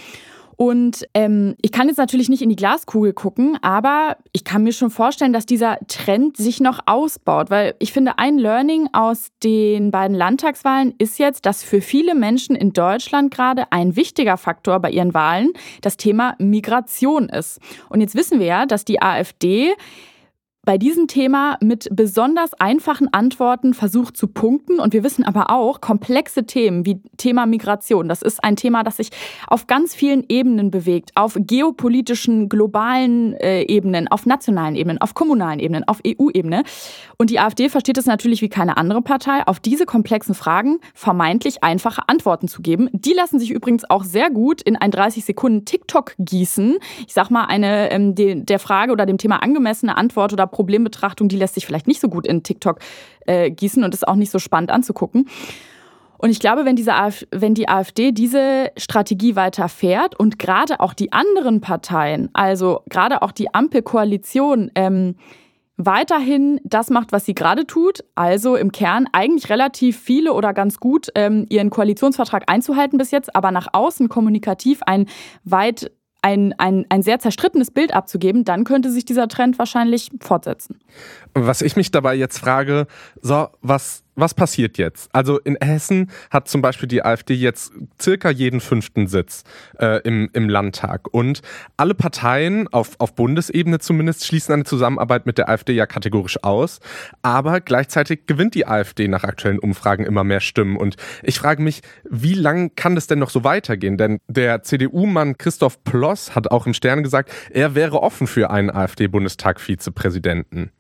Und ähm, ich kann jetzt natürlich nicht in die Glaskugel gucken, aber ich kann mir schon vorstellen, dass dieser Trend sich noch ausbaut, weil ich finde, ein Learning aus den beiden Landtagswahlen ist jetzt, dass für viele Menschen in Deutschland gerade ein wichtiger Faktor bei ihren Wahlen das Thema Migration ist. Und jetzt wissen wir ja, dass die AfD bei diesem Thema mit besonders einfachen Antworten versucht zu punkten. Und wir wissen aber auch, komplexe Themen wie Thema Migration, das ist ein Thema, das sich auf ganz vielen Ebenen bewegt. Auf geopolitischen, globalen äh, Ebenen, auf nationalen Ebenen, auf kommunalen Ebenen, auf EU-Ebene. Und die AfD versteht es natürlich wie keine andere Partei, auf diese komplexen Fragen vermeintlich einfache Antworten zu geben. Die lassen sich übrigens auch sehr gut in ein 30 Sekunden TikTok gießen. Ich sag mal, eine ähm, de, der Frage oder dem Thema angemessene Antwort oder Problembetrachtung, die lässt sich vielleicht nicht so gut in TikTok äh, gießen und ist auch nicht so spannend anzugucken. Und ich glaube, wenn, diese AfD, wenn die AfD diese Strategie weiter fährt und gerade auch die anderen Parteien, also gerade auch die Ampelkoalition, ähm, weiterhin das macht, was sie gerade tut, also im Kern eigentlich relativ viele oder ganz gut ähm, ihren Koalitionsvertrag einzuhalten bis jetzt, aber nach außen kommunikativ ein weit ein, ein, ein sehr zerstrittenes Bild abzugeben, dann könnte sich dieser Trend wahrscheinlich fortsetzen. Was ich mich dabei jetzt frage, so, was, was passiert jetzt? Also in Hessen hat zum Beispiel die AfD jetzt circa jeden fünften Sitz äh, im, im Landtag. Und alle Parteien, auf, auf Bundesebene zumindest, schließen eine Zusammenarbeit mit der AfD ja kategorisch aus. Aber gleichzeitig gewinnt die AfD nach aktuellen Umfragen immer mehr Stimmen. Und ich frage mich, wie lang kann das denn noch so weitergehen? Denn der CDU-Mann Christoph Ploss hat auch im Stern gesagt, er wäre offen für einen AfD-Bundestag-Vizepräsidenten.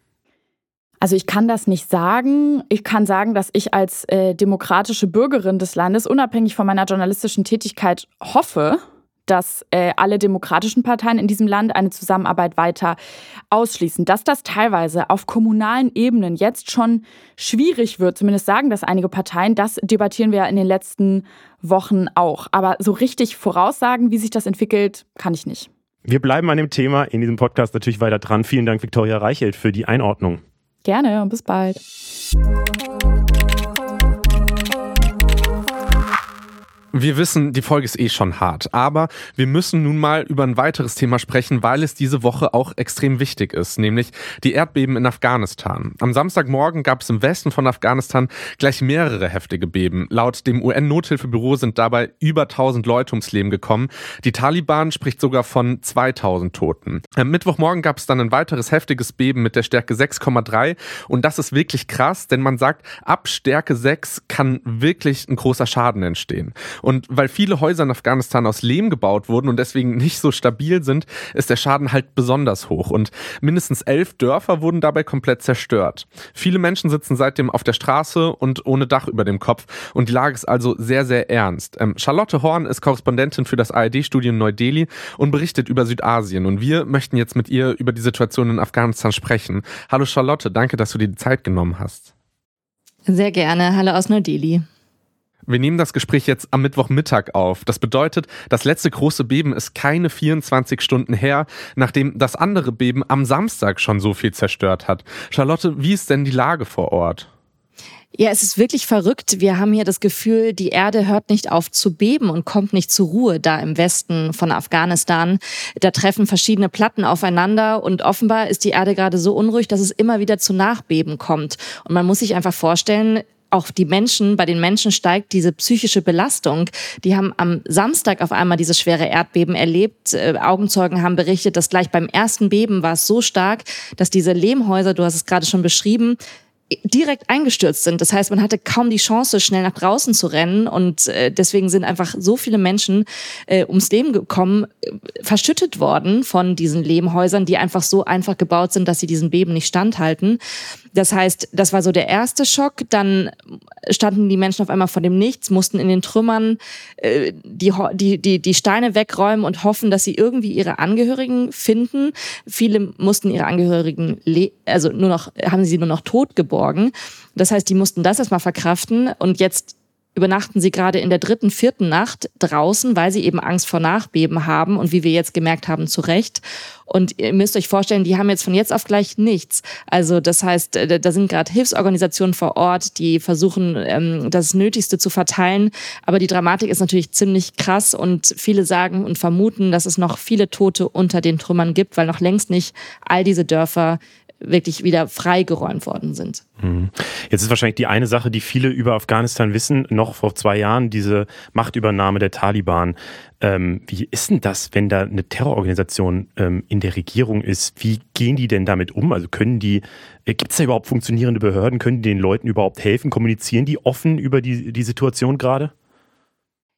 Also ich kann das nicht sagen. Ich kann sagen, dass ich als äh, demokratische Bürgerin des Landes, unabhängig von meiner journalistischen Tätigkeit, hoffe, dass äh, alle demokratischen Parteien in diesem Land eine Zusammenarbeit weiter ausschließen. Dass das teilweise auf kommunalen Ebenen jetzt schon schwierig wird, zumindest sagen das einige Parteien, das debattieren wir ja in den letzten Wochen auch. Aber so richtig voraussagen, wie sich das entwickelt, kann ich nicht. Wir bleiben an dem Thema in diesem Podcast natürlich weiter dran. Vielen Dank, Viktoria Reichelt, für die Einordnung. Gerne und bis bald. Wir wissen, die Folge ist eh schon hart, aber wir müssen nun mal über ein weiteres Thema sprechen, weil es diese Woche auch extrem wichtig ist, nämlich die Erdbeben in Afghanistan. Am Samstagmorgen gab es im Westen von Afghanistan gleich mehrere heftige Beben. Laut dem UN-Nothilfebüro sind dabei über 1000 Leute ums Leben gekommen. Die Taliban spricht sogar von 2000 Toten. Am Mittwochmorgen gab es dann ein weiteres heftiges Beben mit der Stärke 6,3 und das ist wirklich krass, denn man sagt, ab Stärke 6 kann wirklich ein großer Schaden entstehen. Und weil viele Häuser in Afghanistan aus Lehm gebaut wurden und deswegen nicht so stabil sind, ist der Schaden halt besonders hoch. Und mindestens elf Dörfer wurden dabei komplett zerstört. Viele Menschen sitzen seitdem auf der Straße und ohne Dach über dem Kopf. Und die Lage ist also sehr, sehr ernst. Ähm, Charlotte Horn ist Korrespondentin für das ARD-Studio Neu-Delhi und berichtet über Südasien. Und wir möchten jetzt mit ihr über die Situation in Afghanistan sprechen. Hallo Charlotte, danke, dass du dir die Zeit genommen hast. Sehr gerne. Hallo aus Neu-Delhi. Wir nehmen das Gespräch jetzt am Mittwochmittag auf. Das bedeutet, das letzte große Beben ist keine 24 Stunden her, nachdem das andere Beben am Samstag schon so viel zerstört hat. Charlotte, wie ist denn die Lage vor Ort? Ja, es ist wirklich verrückt. Wir haben hier das Gefühl, die Erde hört nicht auf zu beben und kommt nicht zur Ruhe da im Westen von Afghanistan. Da treffen verschiedene Platten aufeinander und offenbar ist die Erde gerade so unruhig, dass es immer wieder zu Nachbeben kommt. Und man muss sich einfach vorstellen, auch die Menschen, bei den Menschen steigt diese psychische Belastung. Die haben am Samstag auf einmal dieses schwere Erdbeben erlebt. Äh, Augenzeugen haben berichtet, dass gleich beim ersten Beben war es so stark, dass diese Lehmhäuser, du hast es gerade schon beschrieben, direkt eingestürzt sind. Das heißt, man hatte kaum die Chance, schnell nach draußen zu rennen und äh, deswegen sind einfach so viele Menschen äh, ums Leben gekommen, äh, verschüttet worden von diesen Lehmhäusern, die einfach so einfach gebaut sind, dass sie diesen Beben nicht standhalten. Das heißt, das war so der erste Schock. Dann standen die Menschen auf einmal vor dem Nichts, mussten in den Trümmern äh, die, die, die, die Steine wegräumen und hoffen, dass sie irgendwie ihre Angehörigen finden. Viele mussten ihre Angehörigen, also nur noch, haben sie nur noch tot geborgen. Das heißt, die mussten das erstmal verkraften und jetzt übernachten sie gerade in der dritten, vierten Nacht draußen, weil sie eben Angst vor Nachbeben haben und wie wir jetzt gemerkt haben, zu Recht. Und ihr müsst euch vorstellen, die haben jetzt von jetzt auf gleich nichts. Also das heißt, äh, da sind gerade Hilfsorganisationen vor Ort, die versuchen, ähm, das Nötigste zu verteilen. Aber die Dramatik ist natürlich ziemlich krass und viele sagen und vermuten, dass es noch viele Tote unter den Trümmern gibt, weil noch längst nicht all diese Dörfer wirklich wieder freigeräumt worden sind. Mhm. Jetzt ist wahrscheinlich die eine Sache, die viele über Afghanistan wissen, noch vor zwei Jahren, diese Machtübernahme der Taliban. Ähm, wie ist denn das, wenn da eine Terrororganisation ähm, in der Regierung ist? Wie gehen die denn damit um? Also können die, äh, gibt es da überhaupt funktionierende Behörden? Können die den Leuten überhaupt helfen? Kommunizieren die offen über die, die Situation gerade?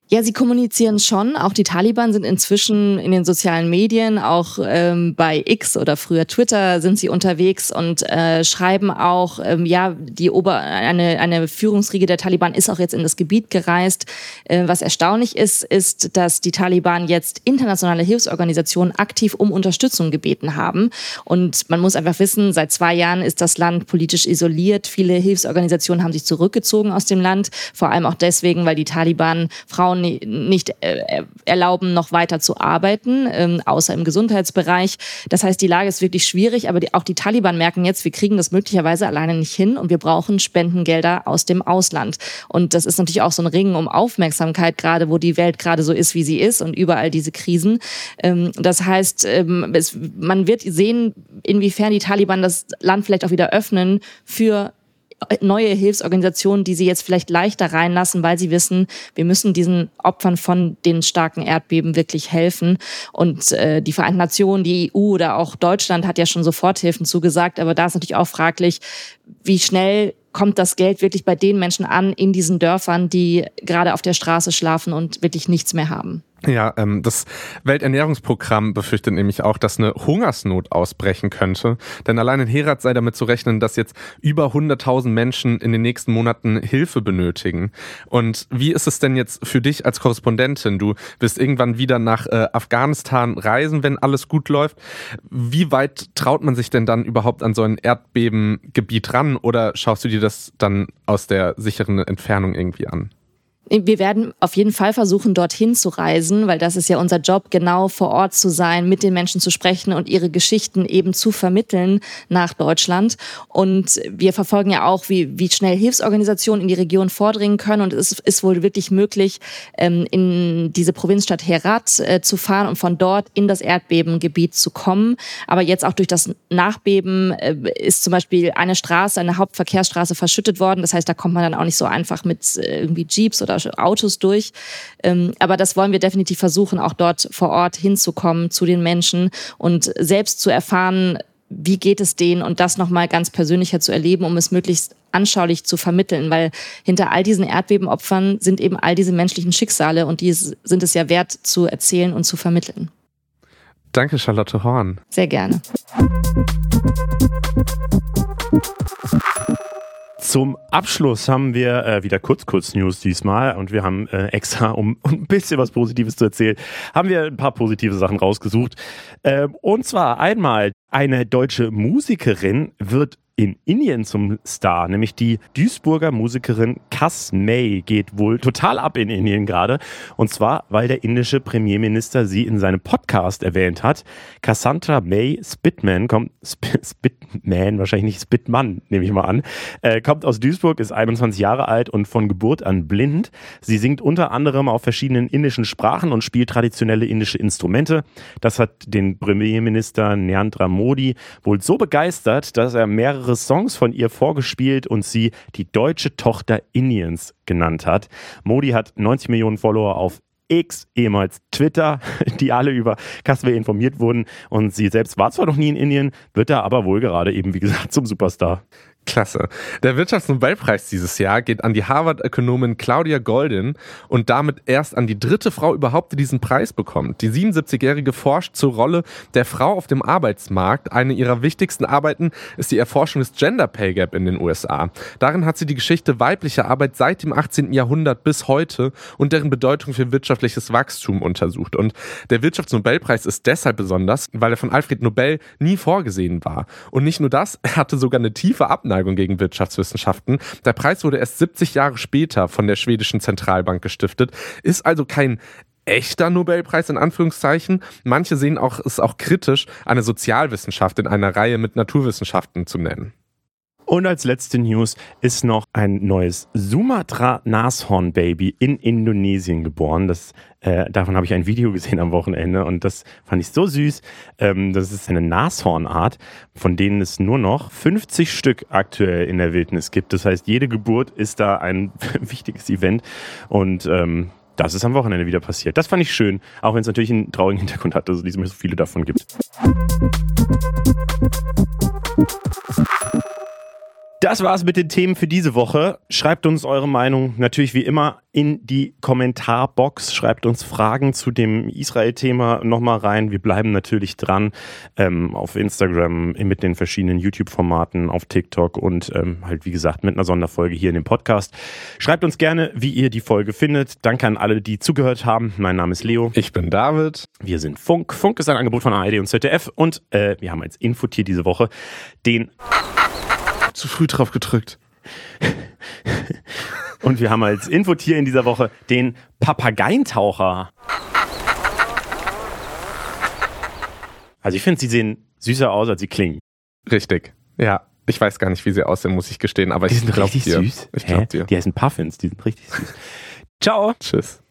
Ja, sie kommunizieren schon. Auch die Taliban sind inzwischen in den sozialen Medien, auch ähm, bei X oder früher Twitter sind sie unterwegs und äh, schreiben auch, ähm, ja, die Ober eine, eine Führungsriege der Taliban ist auch jetzt in das Gebiet gereist. Äh, was erstaunlich ist, ist, dass die Taliban jetzt internationale Hilfsorganisationen aktiv um Unterstützung gebeten haben. Und man muss einfach wissen, seit zwei Jahren ist das Land politisch isoliert. Viele Hilfsorganisationen haben sich zurückgezogen aus dem Land, vor allem auch deswegen, weil die Taliban Frauen nicht äh, erlauben, noch weiter zu arbeiten, ähm, außer im Gesundheitsbereich. Das heißt, die Lage ist wirklich schwierig, aber auch die Taliban merken jetzt, wir kriegen das möglicherweise alleine nicht hin und wir brauchen Spendengelder aus dem Ausland. Und das ist natürlich auch so ein Ringen um Aufmerksamkeit, gerade wo die Welt gerade so ist, wie sie ist und überall diese Krisen. Ähm, das heißt, ähm, man wird sehen, inwiefern die Taliban das Land vielleicht auch wieder öffnen für neue Hilfsorganisationen, die sie jetzt vielleicht leichter reinlassen, weil sie wissen, wir müssen diesen Opfern von den starken Erdbeben wirklich helfen. Und äh, die Vereinten Nationen, die EU oder auch Deutschland hat ja schon Soforthilfen zugesagt, aber da ist natürlich auch fraglich, wie schnell kommt das Geld wirklich bei den Menschen an in diesen Dörfern, die gerade auf der Straße schlafen und wirklich nichts mehr haben. Ja, ähm, das Welternährungsprogramm befürchtet nämlich auch, dass eine Hungersnot ausbrechen könnte. Denn allein in Herat sei damit zu rechnen, dass jetzt über 100.000 Menschen in den nächsten Monaten Hilfe benötigen. Und wie ist es denn jetzt für dich als Korrespondentin? Du wirst irgendwann wieder nach äh, Afghanistan reisen, wenn alles gut läuft. Wie weit traut man sich denn dann überhaupt an so ein Erdbebengebiet ran? Oder schaust du dir das dann aus der sicheren Entfernung irgendwie an? Wir werden auf jeden Fall versuchen, dorthin zu reisen, weil das ist ja unser Job, genau vor Ort zu sein, mit den Menschen zu sprechen und ihre Geschichten eben zu vermitteln nach Deutschland. Und wir verfolgen ja auch, wie, wie schnell Hilfsorganisationen in die Region vordringen können. Und es ist wohl wirklich möglich, ähm, in diese Provinzstadt Herat äh, zu fahren und von dort in das Erdbebengebiet zu kommen. Aber jetzt auch durch das Nachbeben äh, ist zum Beispiel eine Straße, eine Hauptverkehrsstraße verschüttet worden. Das heißt, da kommt man dann auch nicht so einfach mit äh, irgendwie Jeeps oder Autos durch. Ähm, aber das wollen wir definitiv versuchen, auch dort vor Ort hinzukommen zu den Menschen und selbst zu erfahren, wie geht es denen und das nochmal ganz persönlicher zu erleben, um es möglichst anschaulich zu vermitteln, weil hinter all diesen Erdbebenopfern sind eben all diese menschlichen Schicksale und die sind es ja wert zu erzählen und zu vermitteln. Danke, Charlotte Horn. Sehr gerne. Zum Abschluss haben wir äh, wieder kurz kurz News diesmal und wir haben äh, extra, um, um, ein bisschen was Positives zu erzählen, haben wir ein paar positive Sachen rausgesucht. Äh, und zwar einmal eine deutsche Musikerin wird in Indien zum Star, nämlich die Duisburger Musikerin Cass May geht wohl total ab in Indien gerade. Und zwar, weil der indische Premierminister sie in seinem Podcast erwähnt hat. Cassandra May Spitman kommt, Sp Spitman, wahrscheinlich nicht Spitman, nehme ich mal an, äh, kommt aus Duisburg, ist 21 Jahre alt und von Geburt an blind. Sie singt unter anderem auf verschiedenen indischen Sprachen und spielt traditionelle indische Instrumente. Das hat den Premierminister Narendra Modi wohl so begeistert, dass er mehrere mehrere Songs von ihr vorgespielt und sie die deutsche Tochter Indiens genannt hat. Modi hat 90 Millionen Follower auf X, ehemals Twitter, die alle über Kasper informiert wurden. Und sie selbst war zwar noch nie in Indien, wird da aber wohl gerade eben, wie gesagt, zum Superstar. Klasse. Der Wirtschaftsnobelpreis dieses Jahr geht an die Harvard-Ökonomin Claudia Goldin und damit erst an die dritte Frau überhaupt, die diesen Preis bekommt. Die 77-Jährige forscht zur Rolle der Frau auf dem Arbeitsmarkt. Eine ihrer wichtigsten Arbeiten ist die Erforschung des Gender Pay Gap in den USA. Darin hat sie die Geschichte weiblicher Arbeit seit dem 18. Jahrhundert bis heute und deren Bedeutung für wirtschaftliches Wachstum untersucht. Und der Wirtschaftsnobelpreis ist deshalb besonders, weil er von Alfred Nobel nie vorgesehen war. Und nicht nur das, er hatte sogar eine tiefe Abneigung Abneigung gegen Wirtschaftswissenschaften. Der Preis wurde erst 70 Jahre später von der schwedischen Zentralbank gestiftet, ist also kein echter Nobelpreis in Anführungszeichen. Manche sehen auch, es auch kritisch, eine Sozialwissenschaft in einer Reihe mit Naturwissenschaften zu nennen. Und als letzte News ist noch ein neues Sumatra-Nashorn-Baby in Indonesien geboren. Das, äh, davon habe ich ein Video gesehen am Wochenende und das fand ich so süß. Ähm, das ist eine Nashornart, von denen es nur noch 50 Stück aktuell in der Wildnis gibt. Das heißt, jede Geburt ist da ein wichtiges Event und ähm, das ist am Wochenende wieder passiert. Das fand ich schön, auch wenn es natürlich einen traurigen Hintergrund hat, dass es nicht so viele davon gibt. Das war's mit den Themen für diese Woche. Schreibt uns eure Meinung natürlich wie immer in die Kommentarbox. Schreibt uns Fragen zu dem Israel-Thema nochmal rein. Wir bleiben natürlich dran ähm, auf Instagram mit den verschiedenen YouTube-Formaten, auf TikTok und ähm, halt wie gesagt mit einer Sonderfolge hier in dem Podcast. Schreibt uns gerne, wie ihr die Folge findet. Danke an alle, die zugehört haben. Mein Name ist Leo. Ich bin David. Wir sind Funk. Funk ist ein Angebot von ARD und ZDF und äh, wir haben als Infotier diese Woche den zu früh drauf gedrückt. Und wir haben als Infotier in dieser Woche den Papageientaucher. Also ich finde, sie sehen süßer aus, als sie klingen. Richtig. Ja. Ich weiß gar nicht, wie sie aussehen, muss ich gestehen, aber die ich sind richtig dir. süß. Ich glaub dir. Die heißen Puffins, die sind richtig süß. Ciao. Tschüss.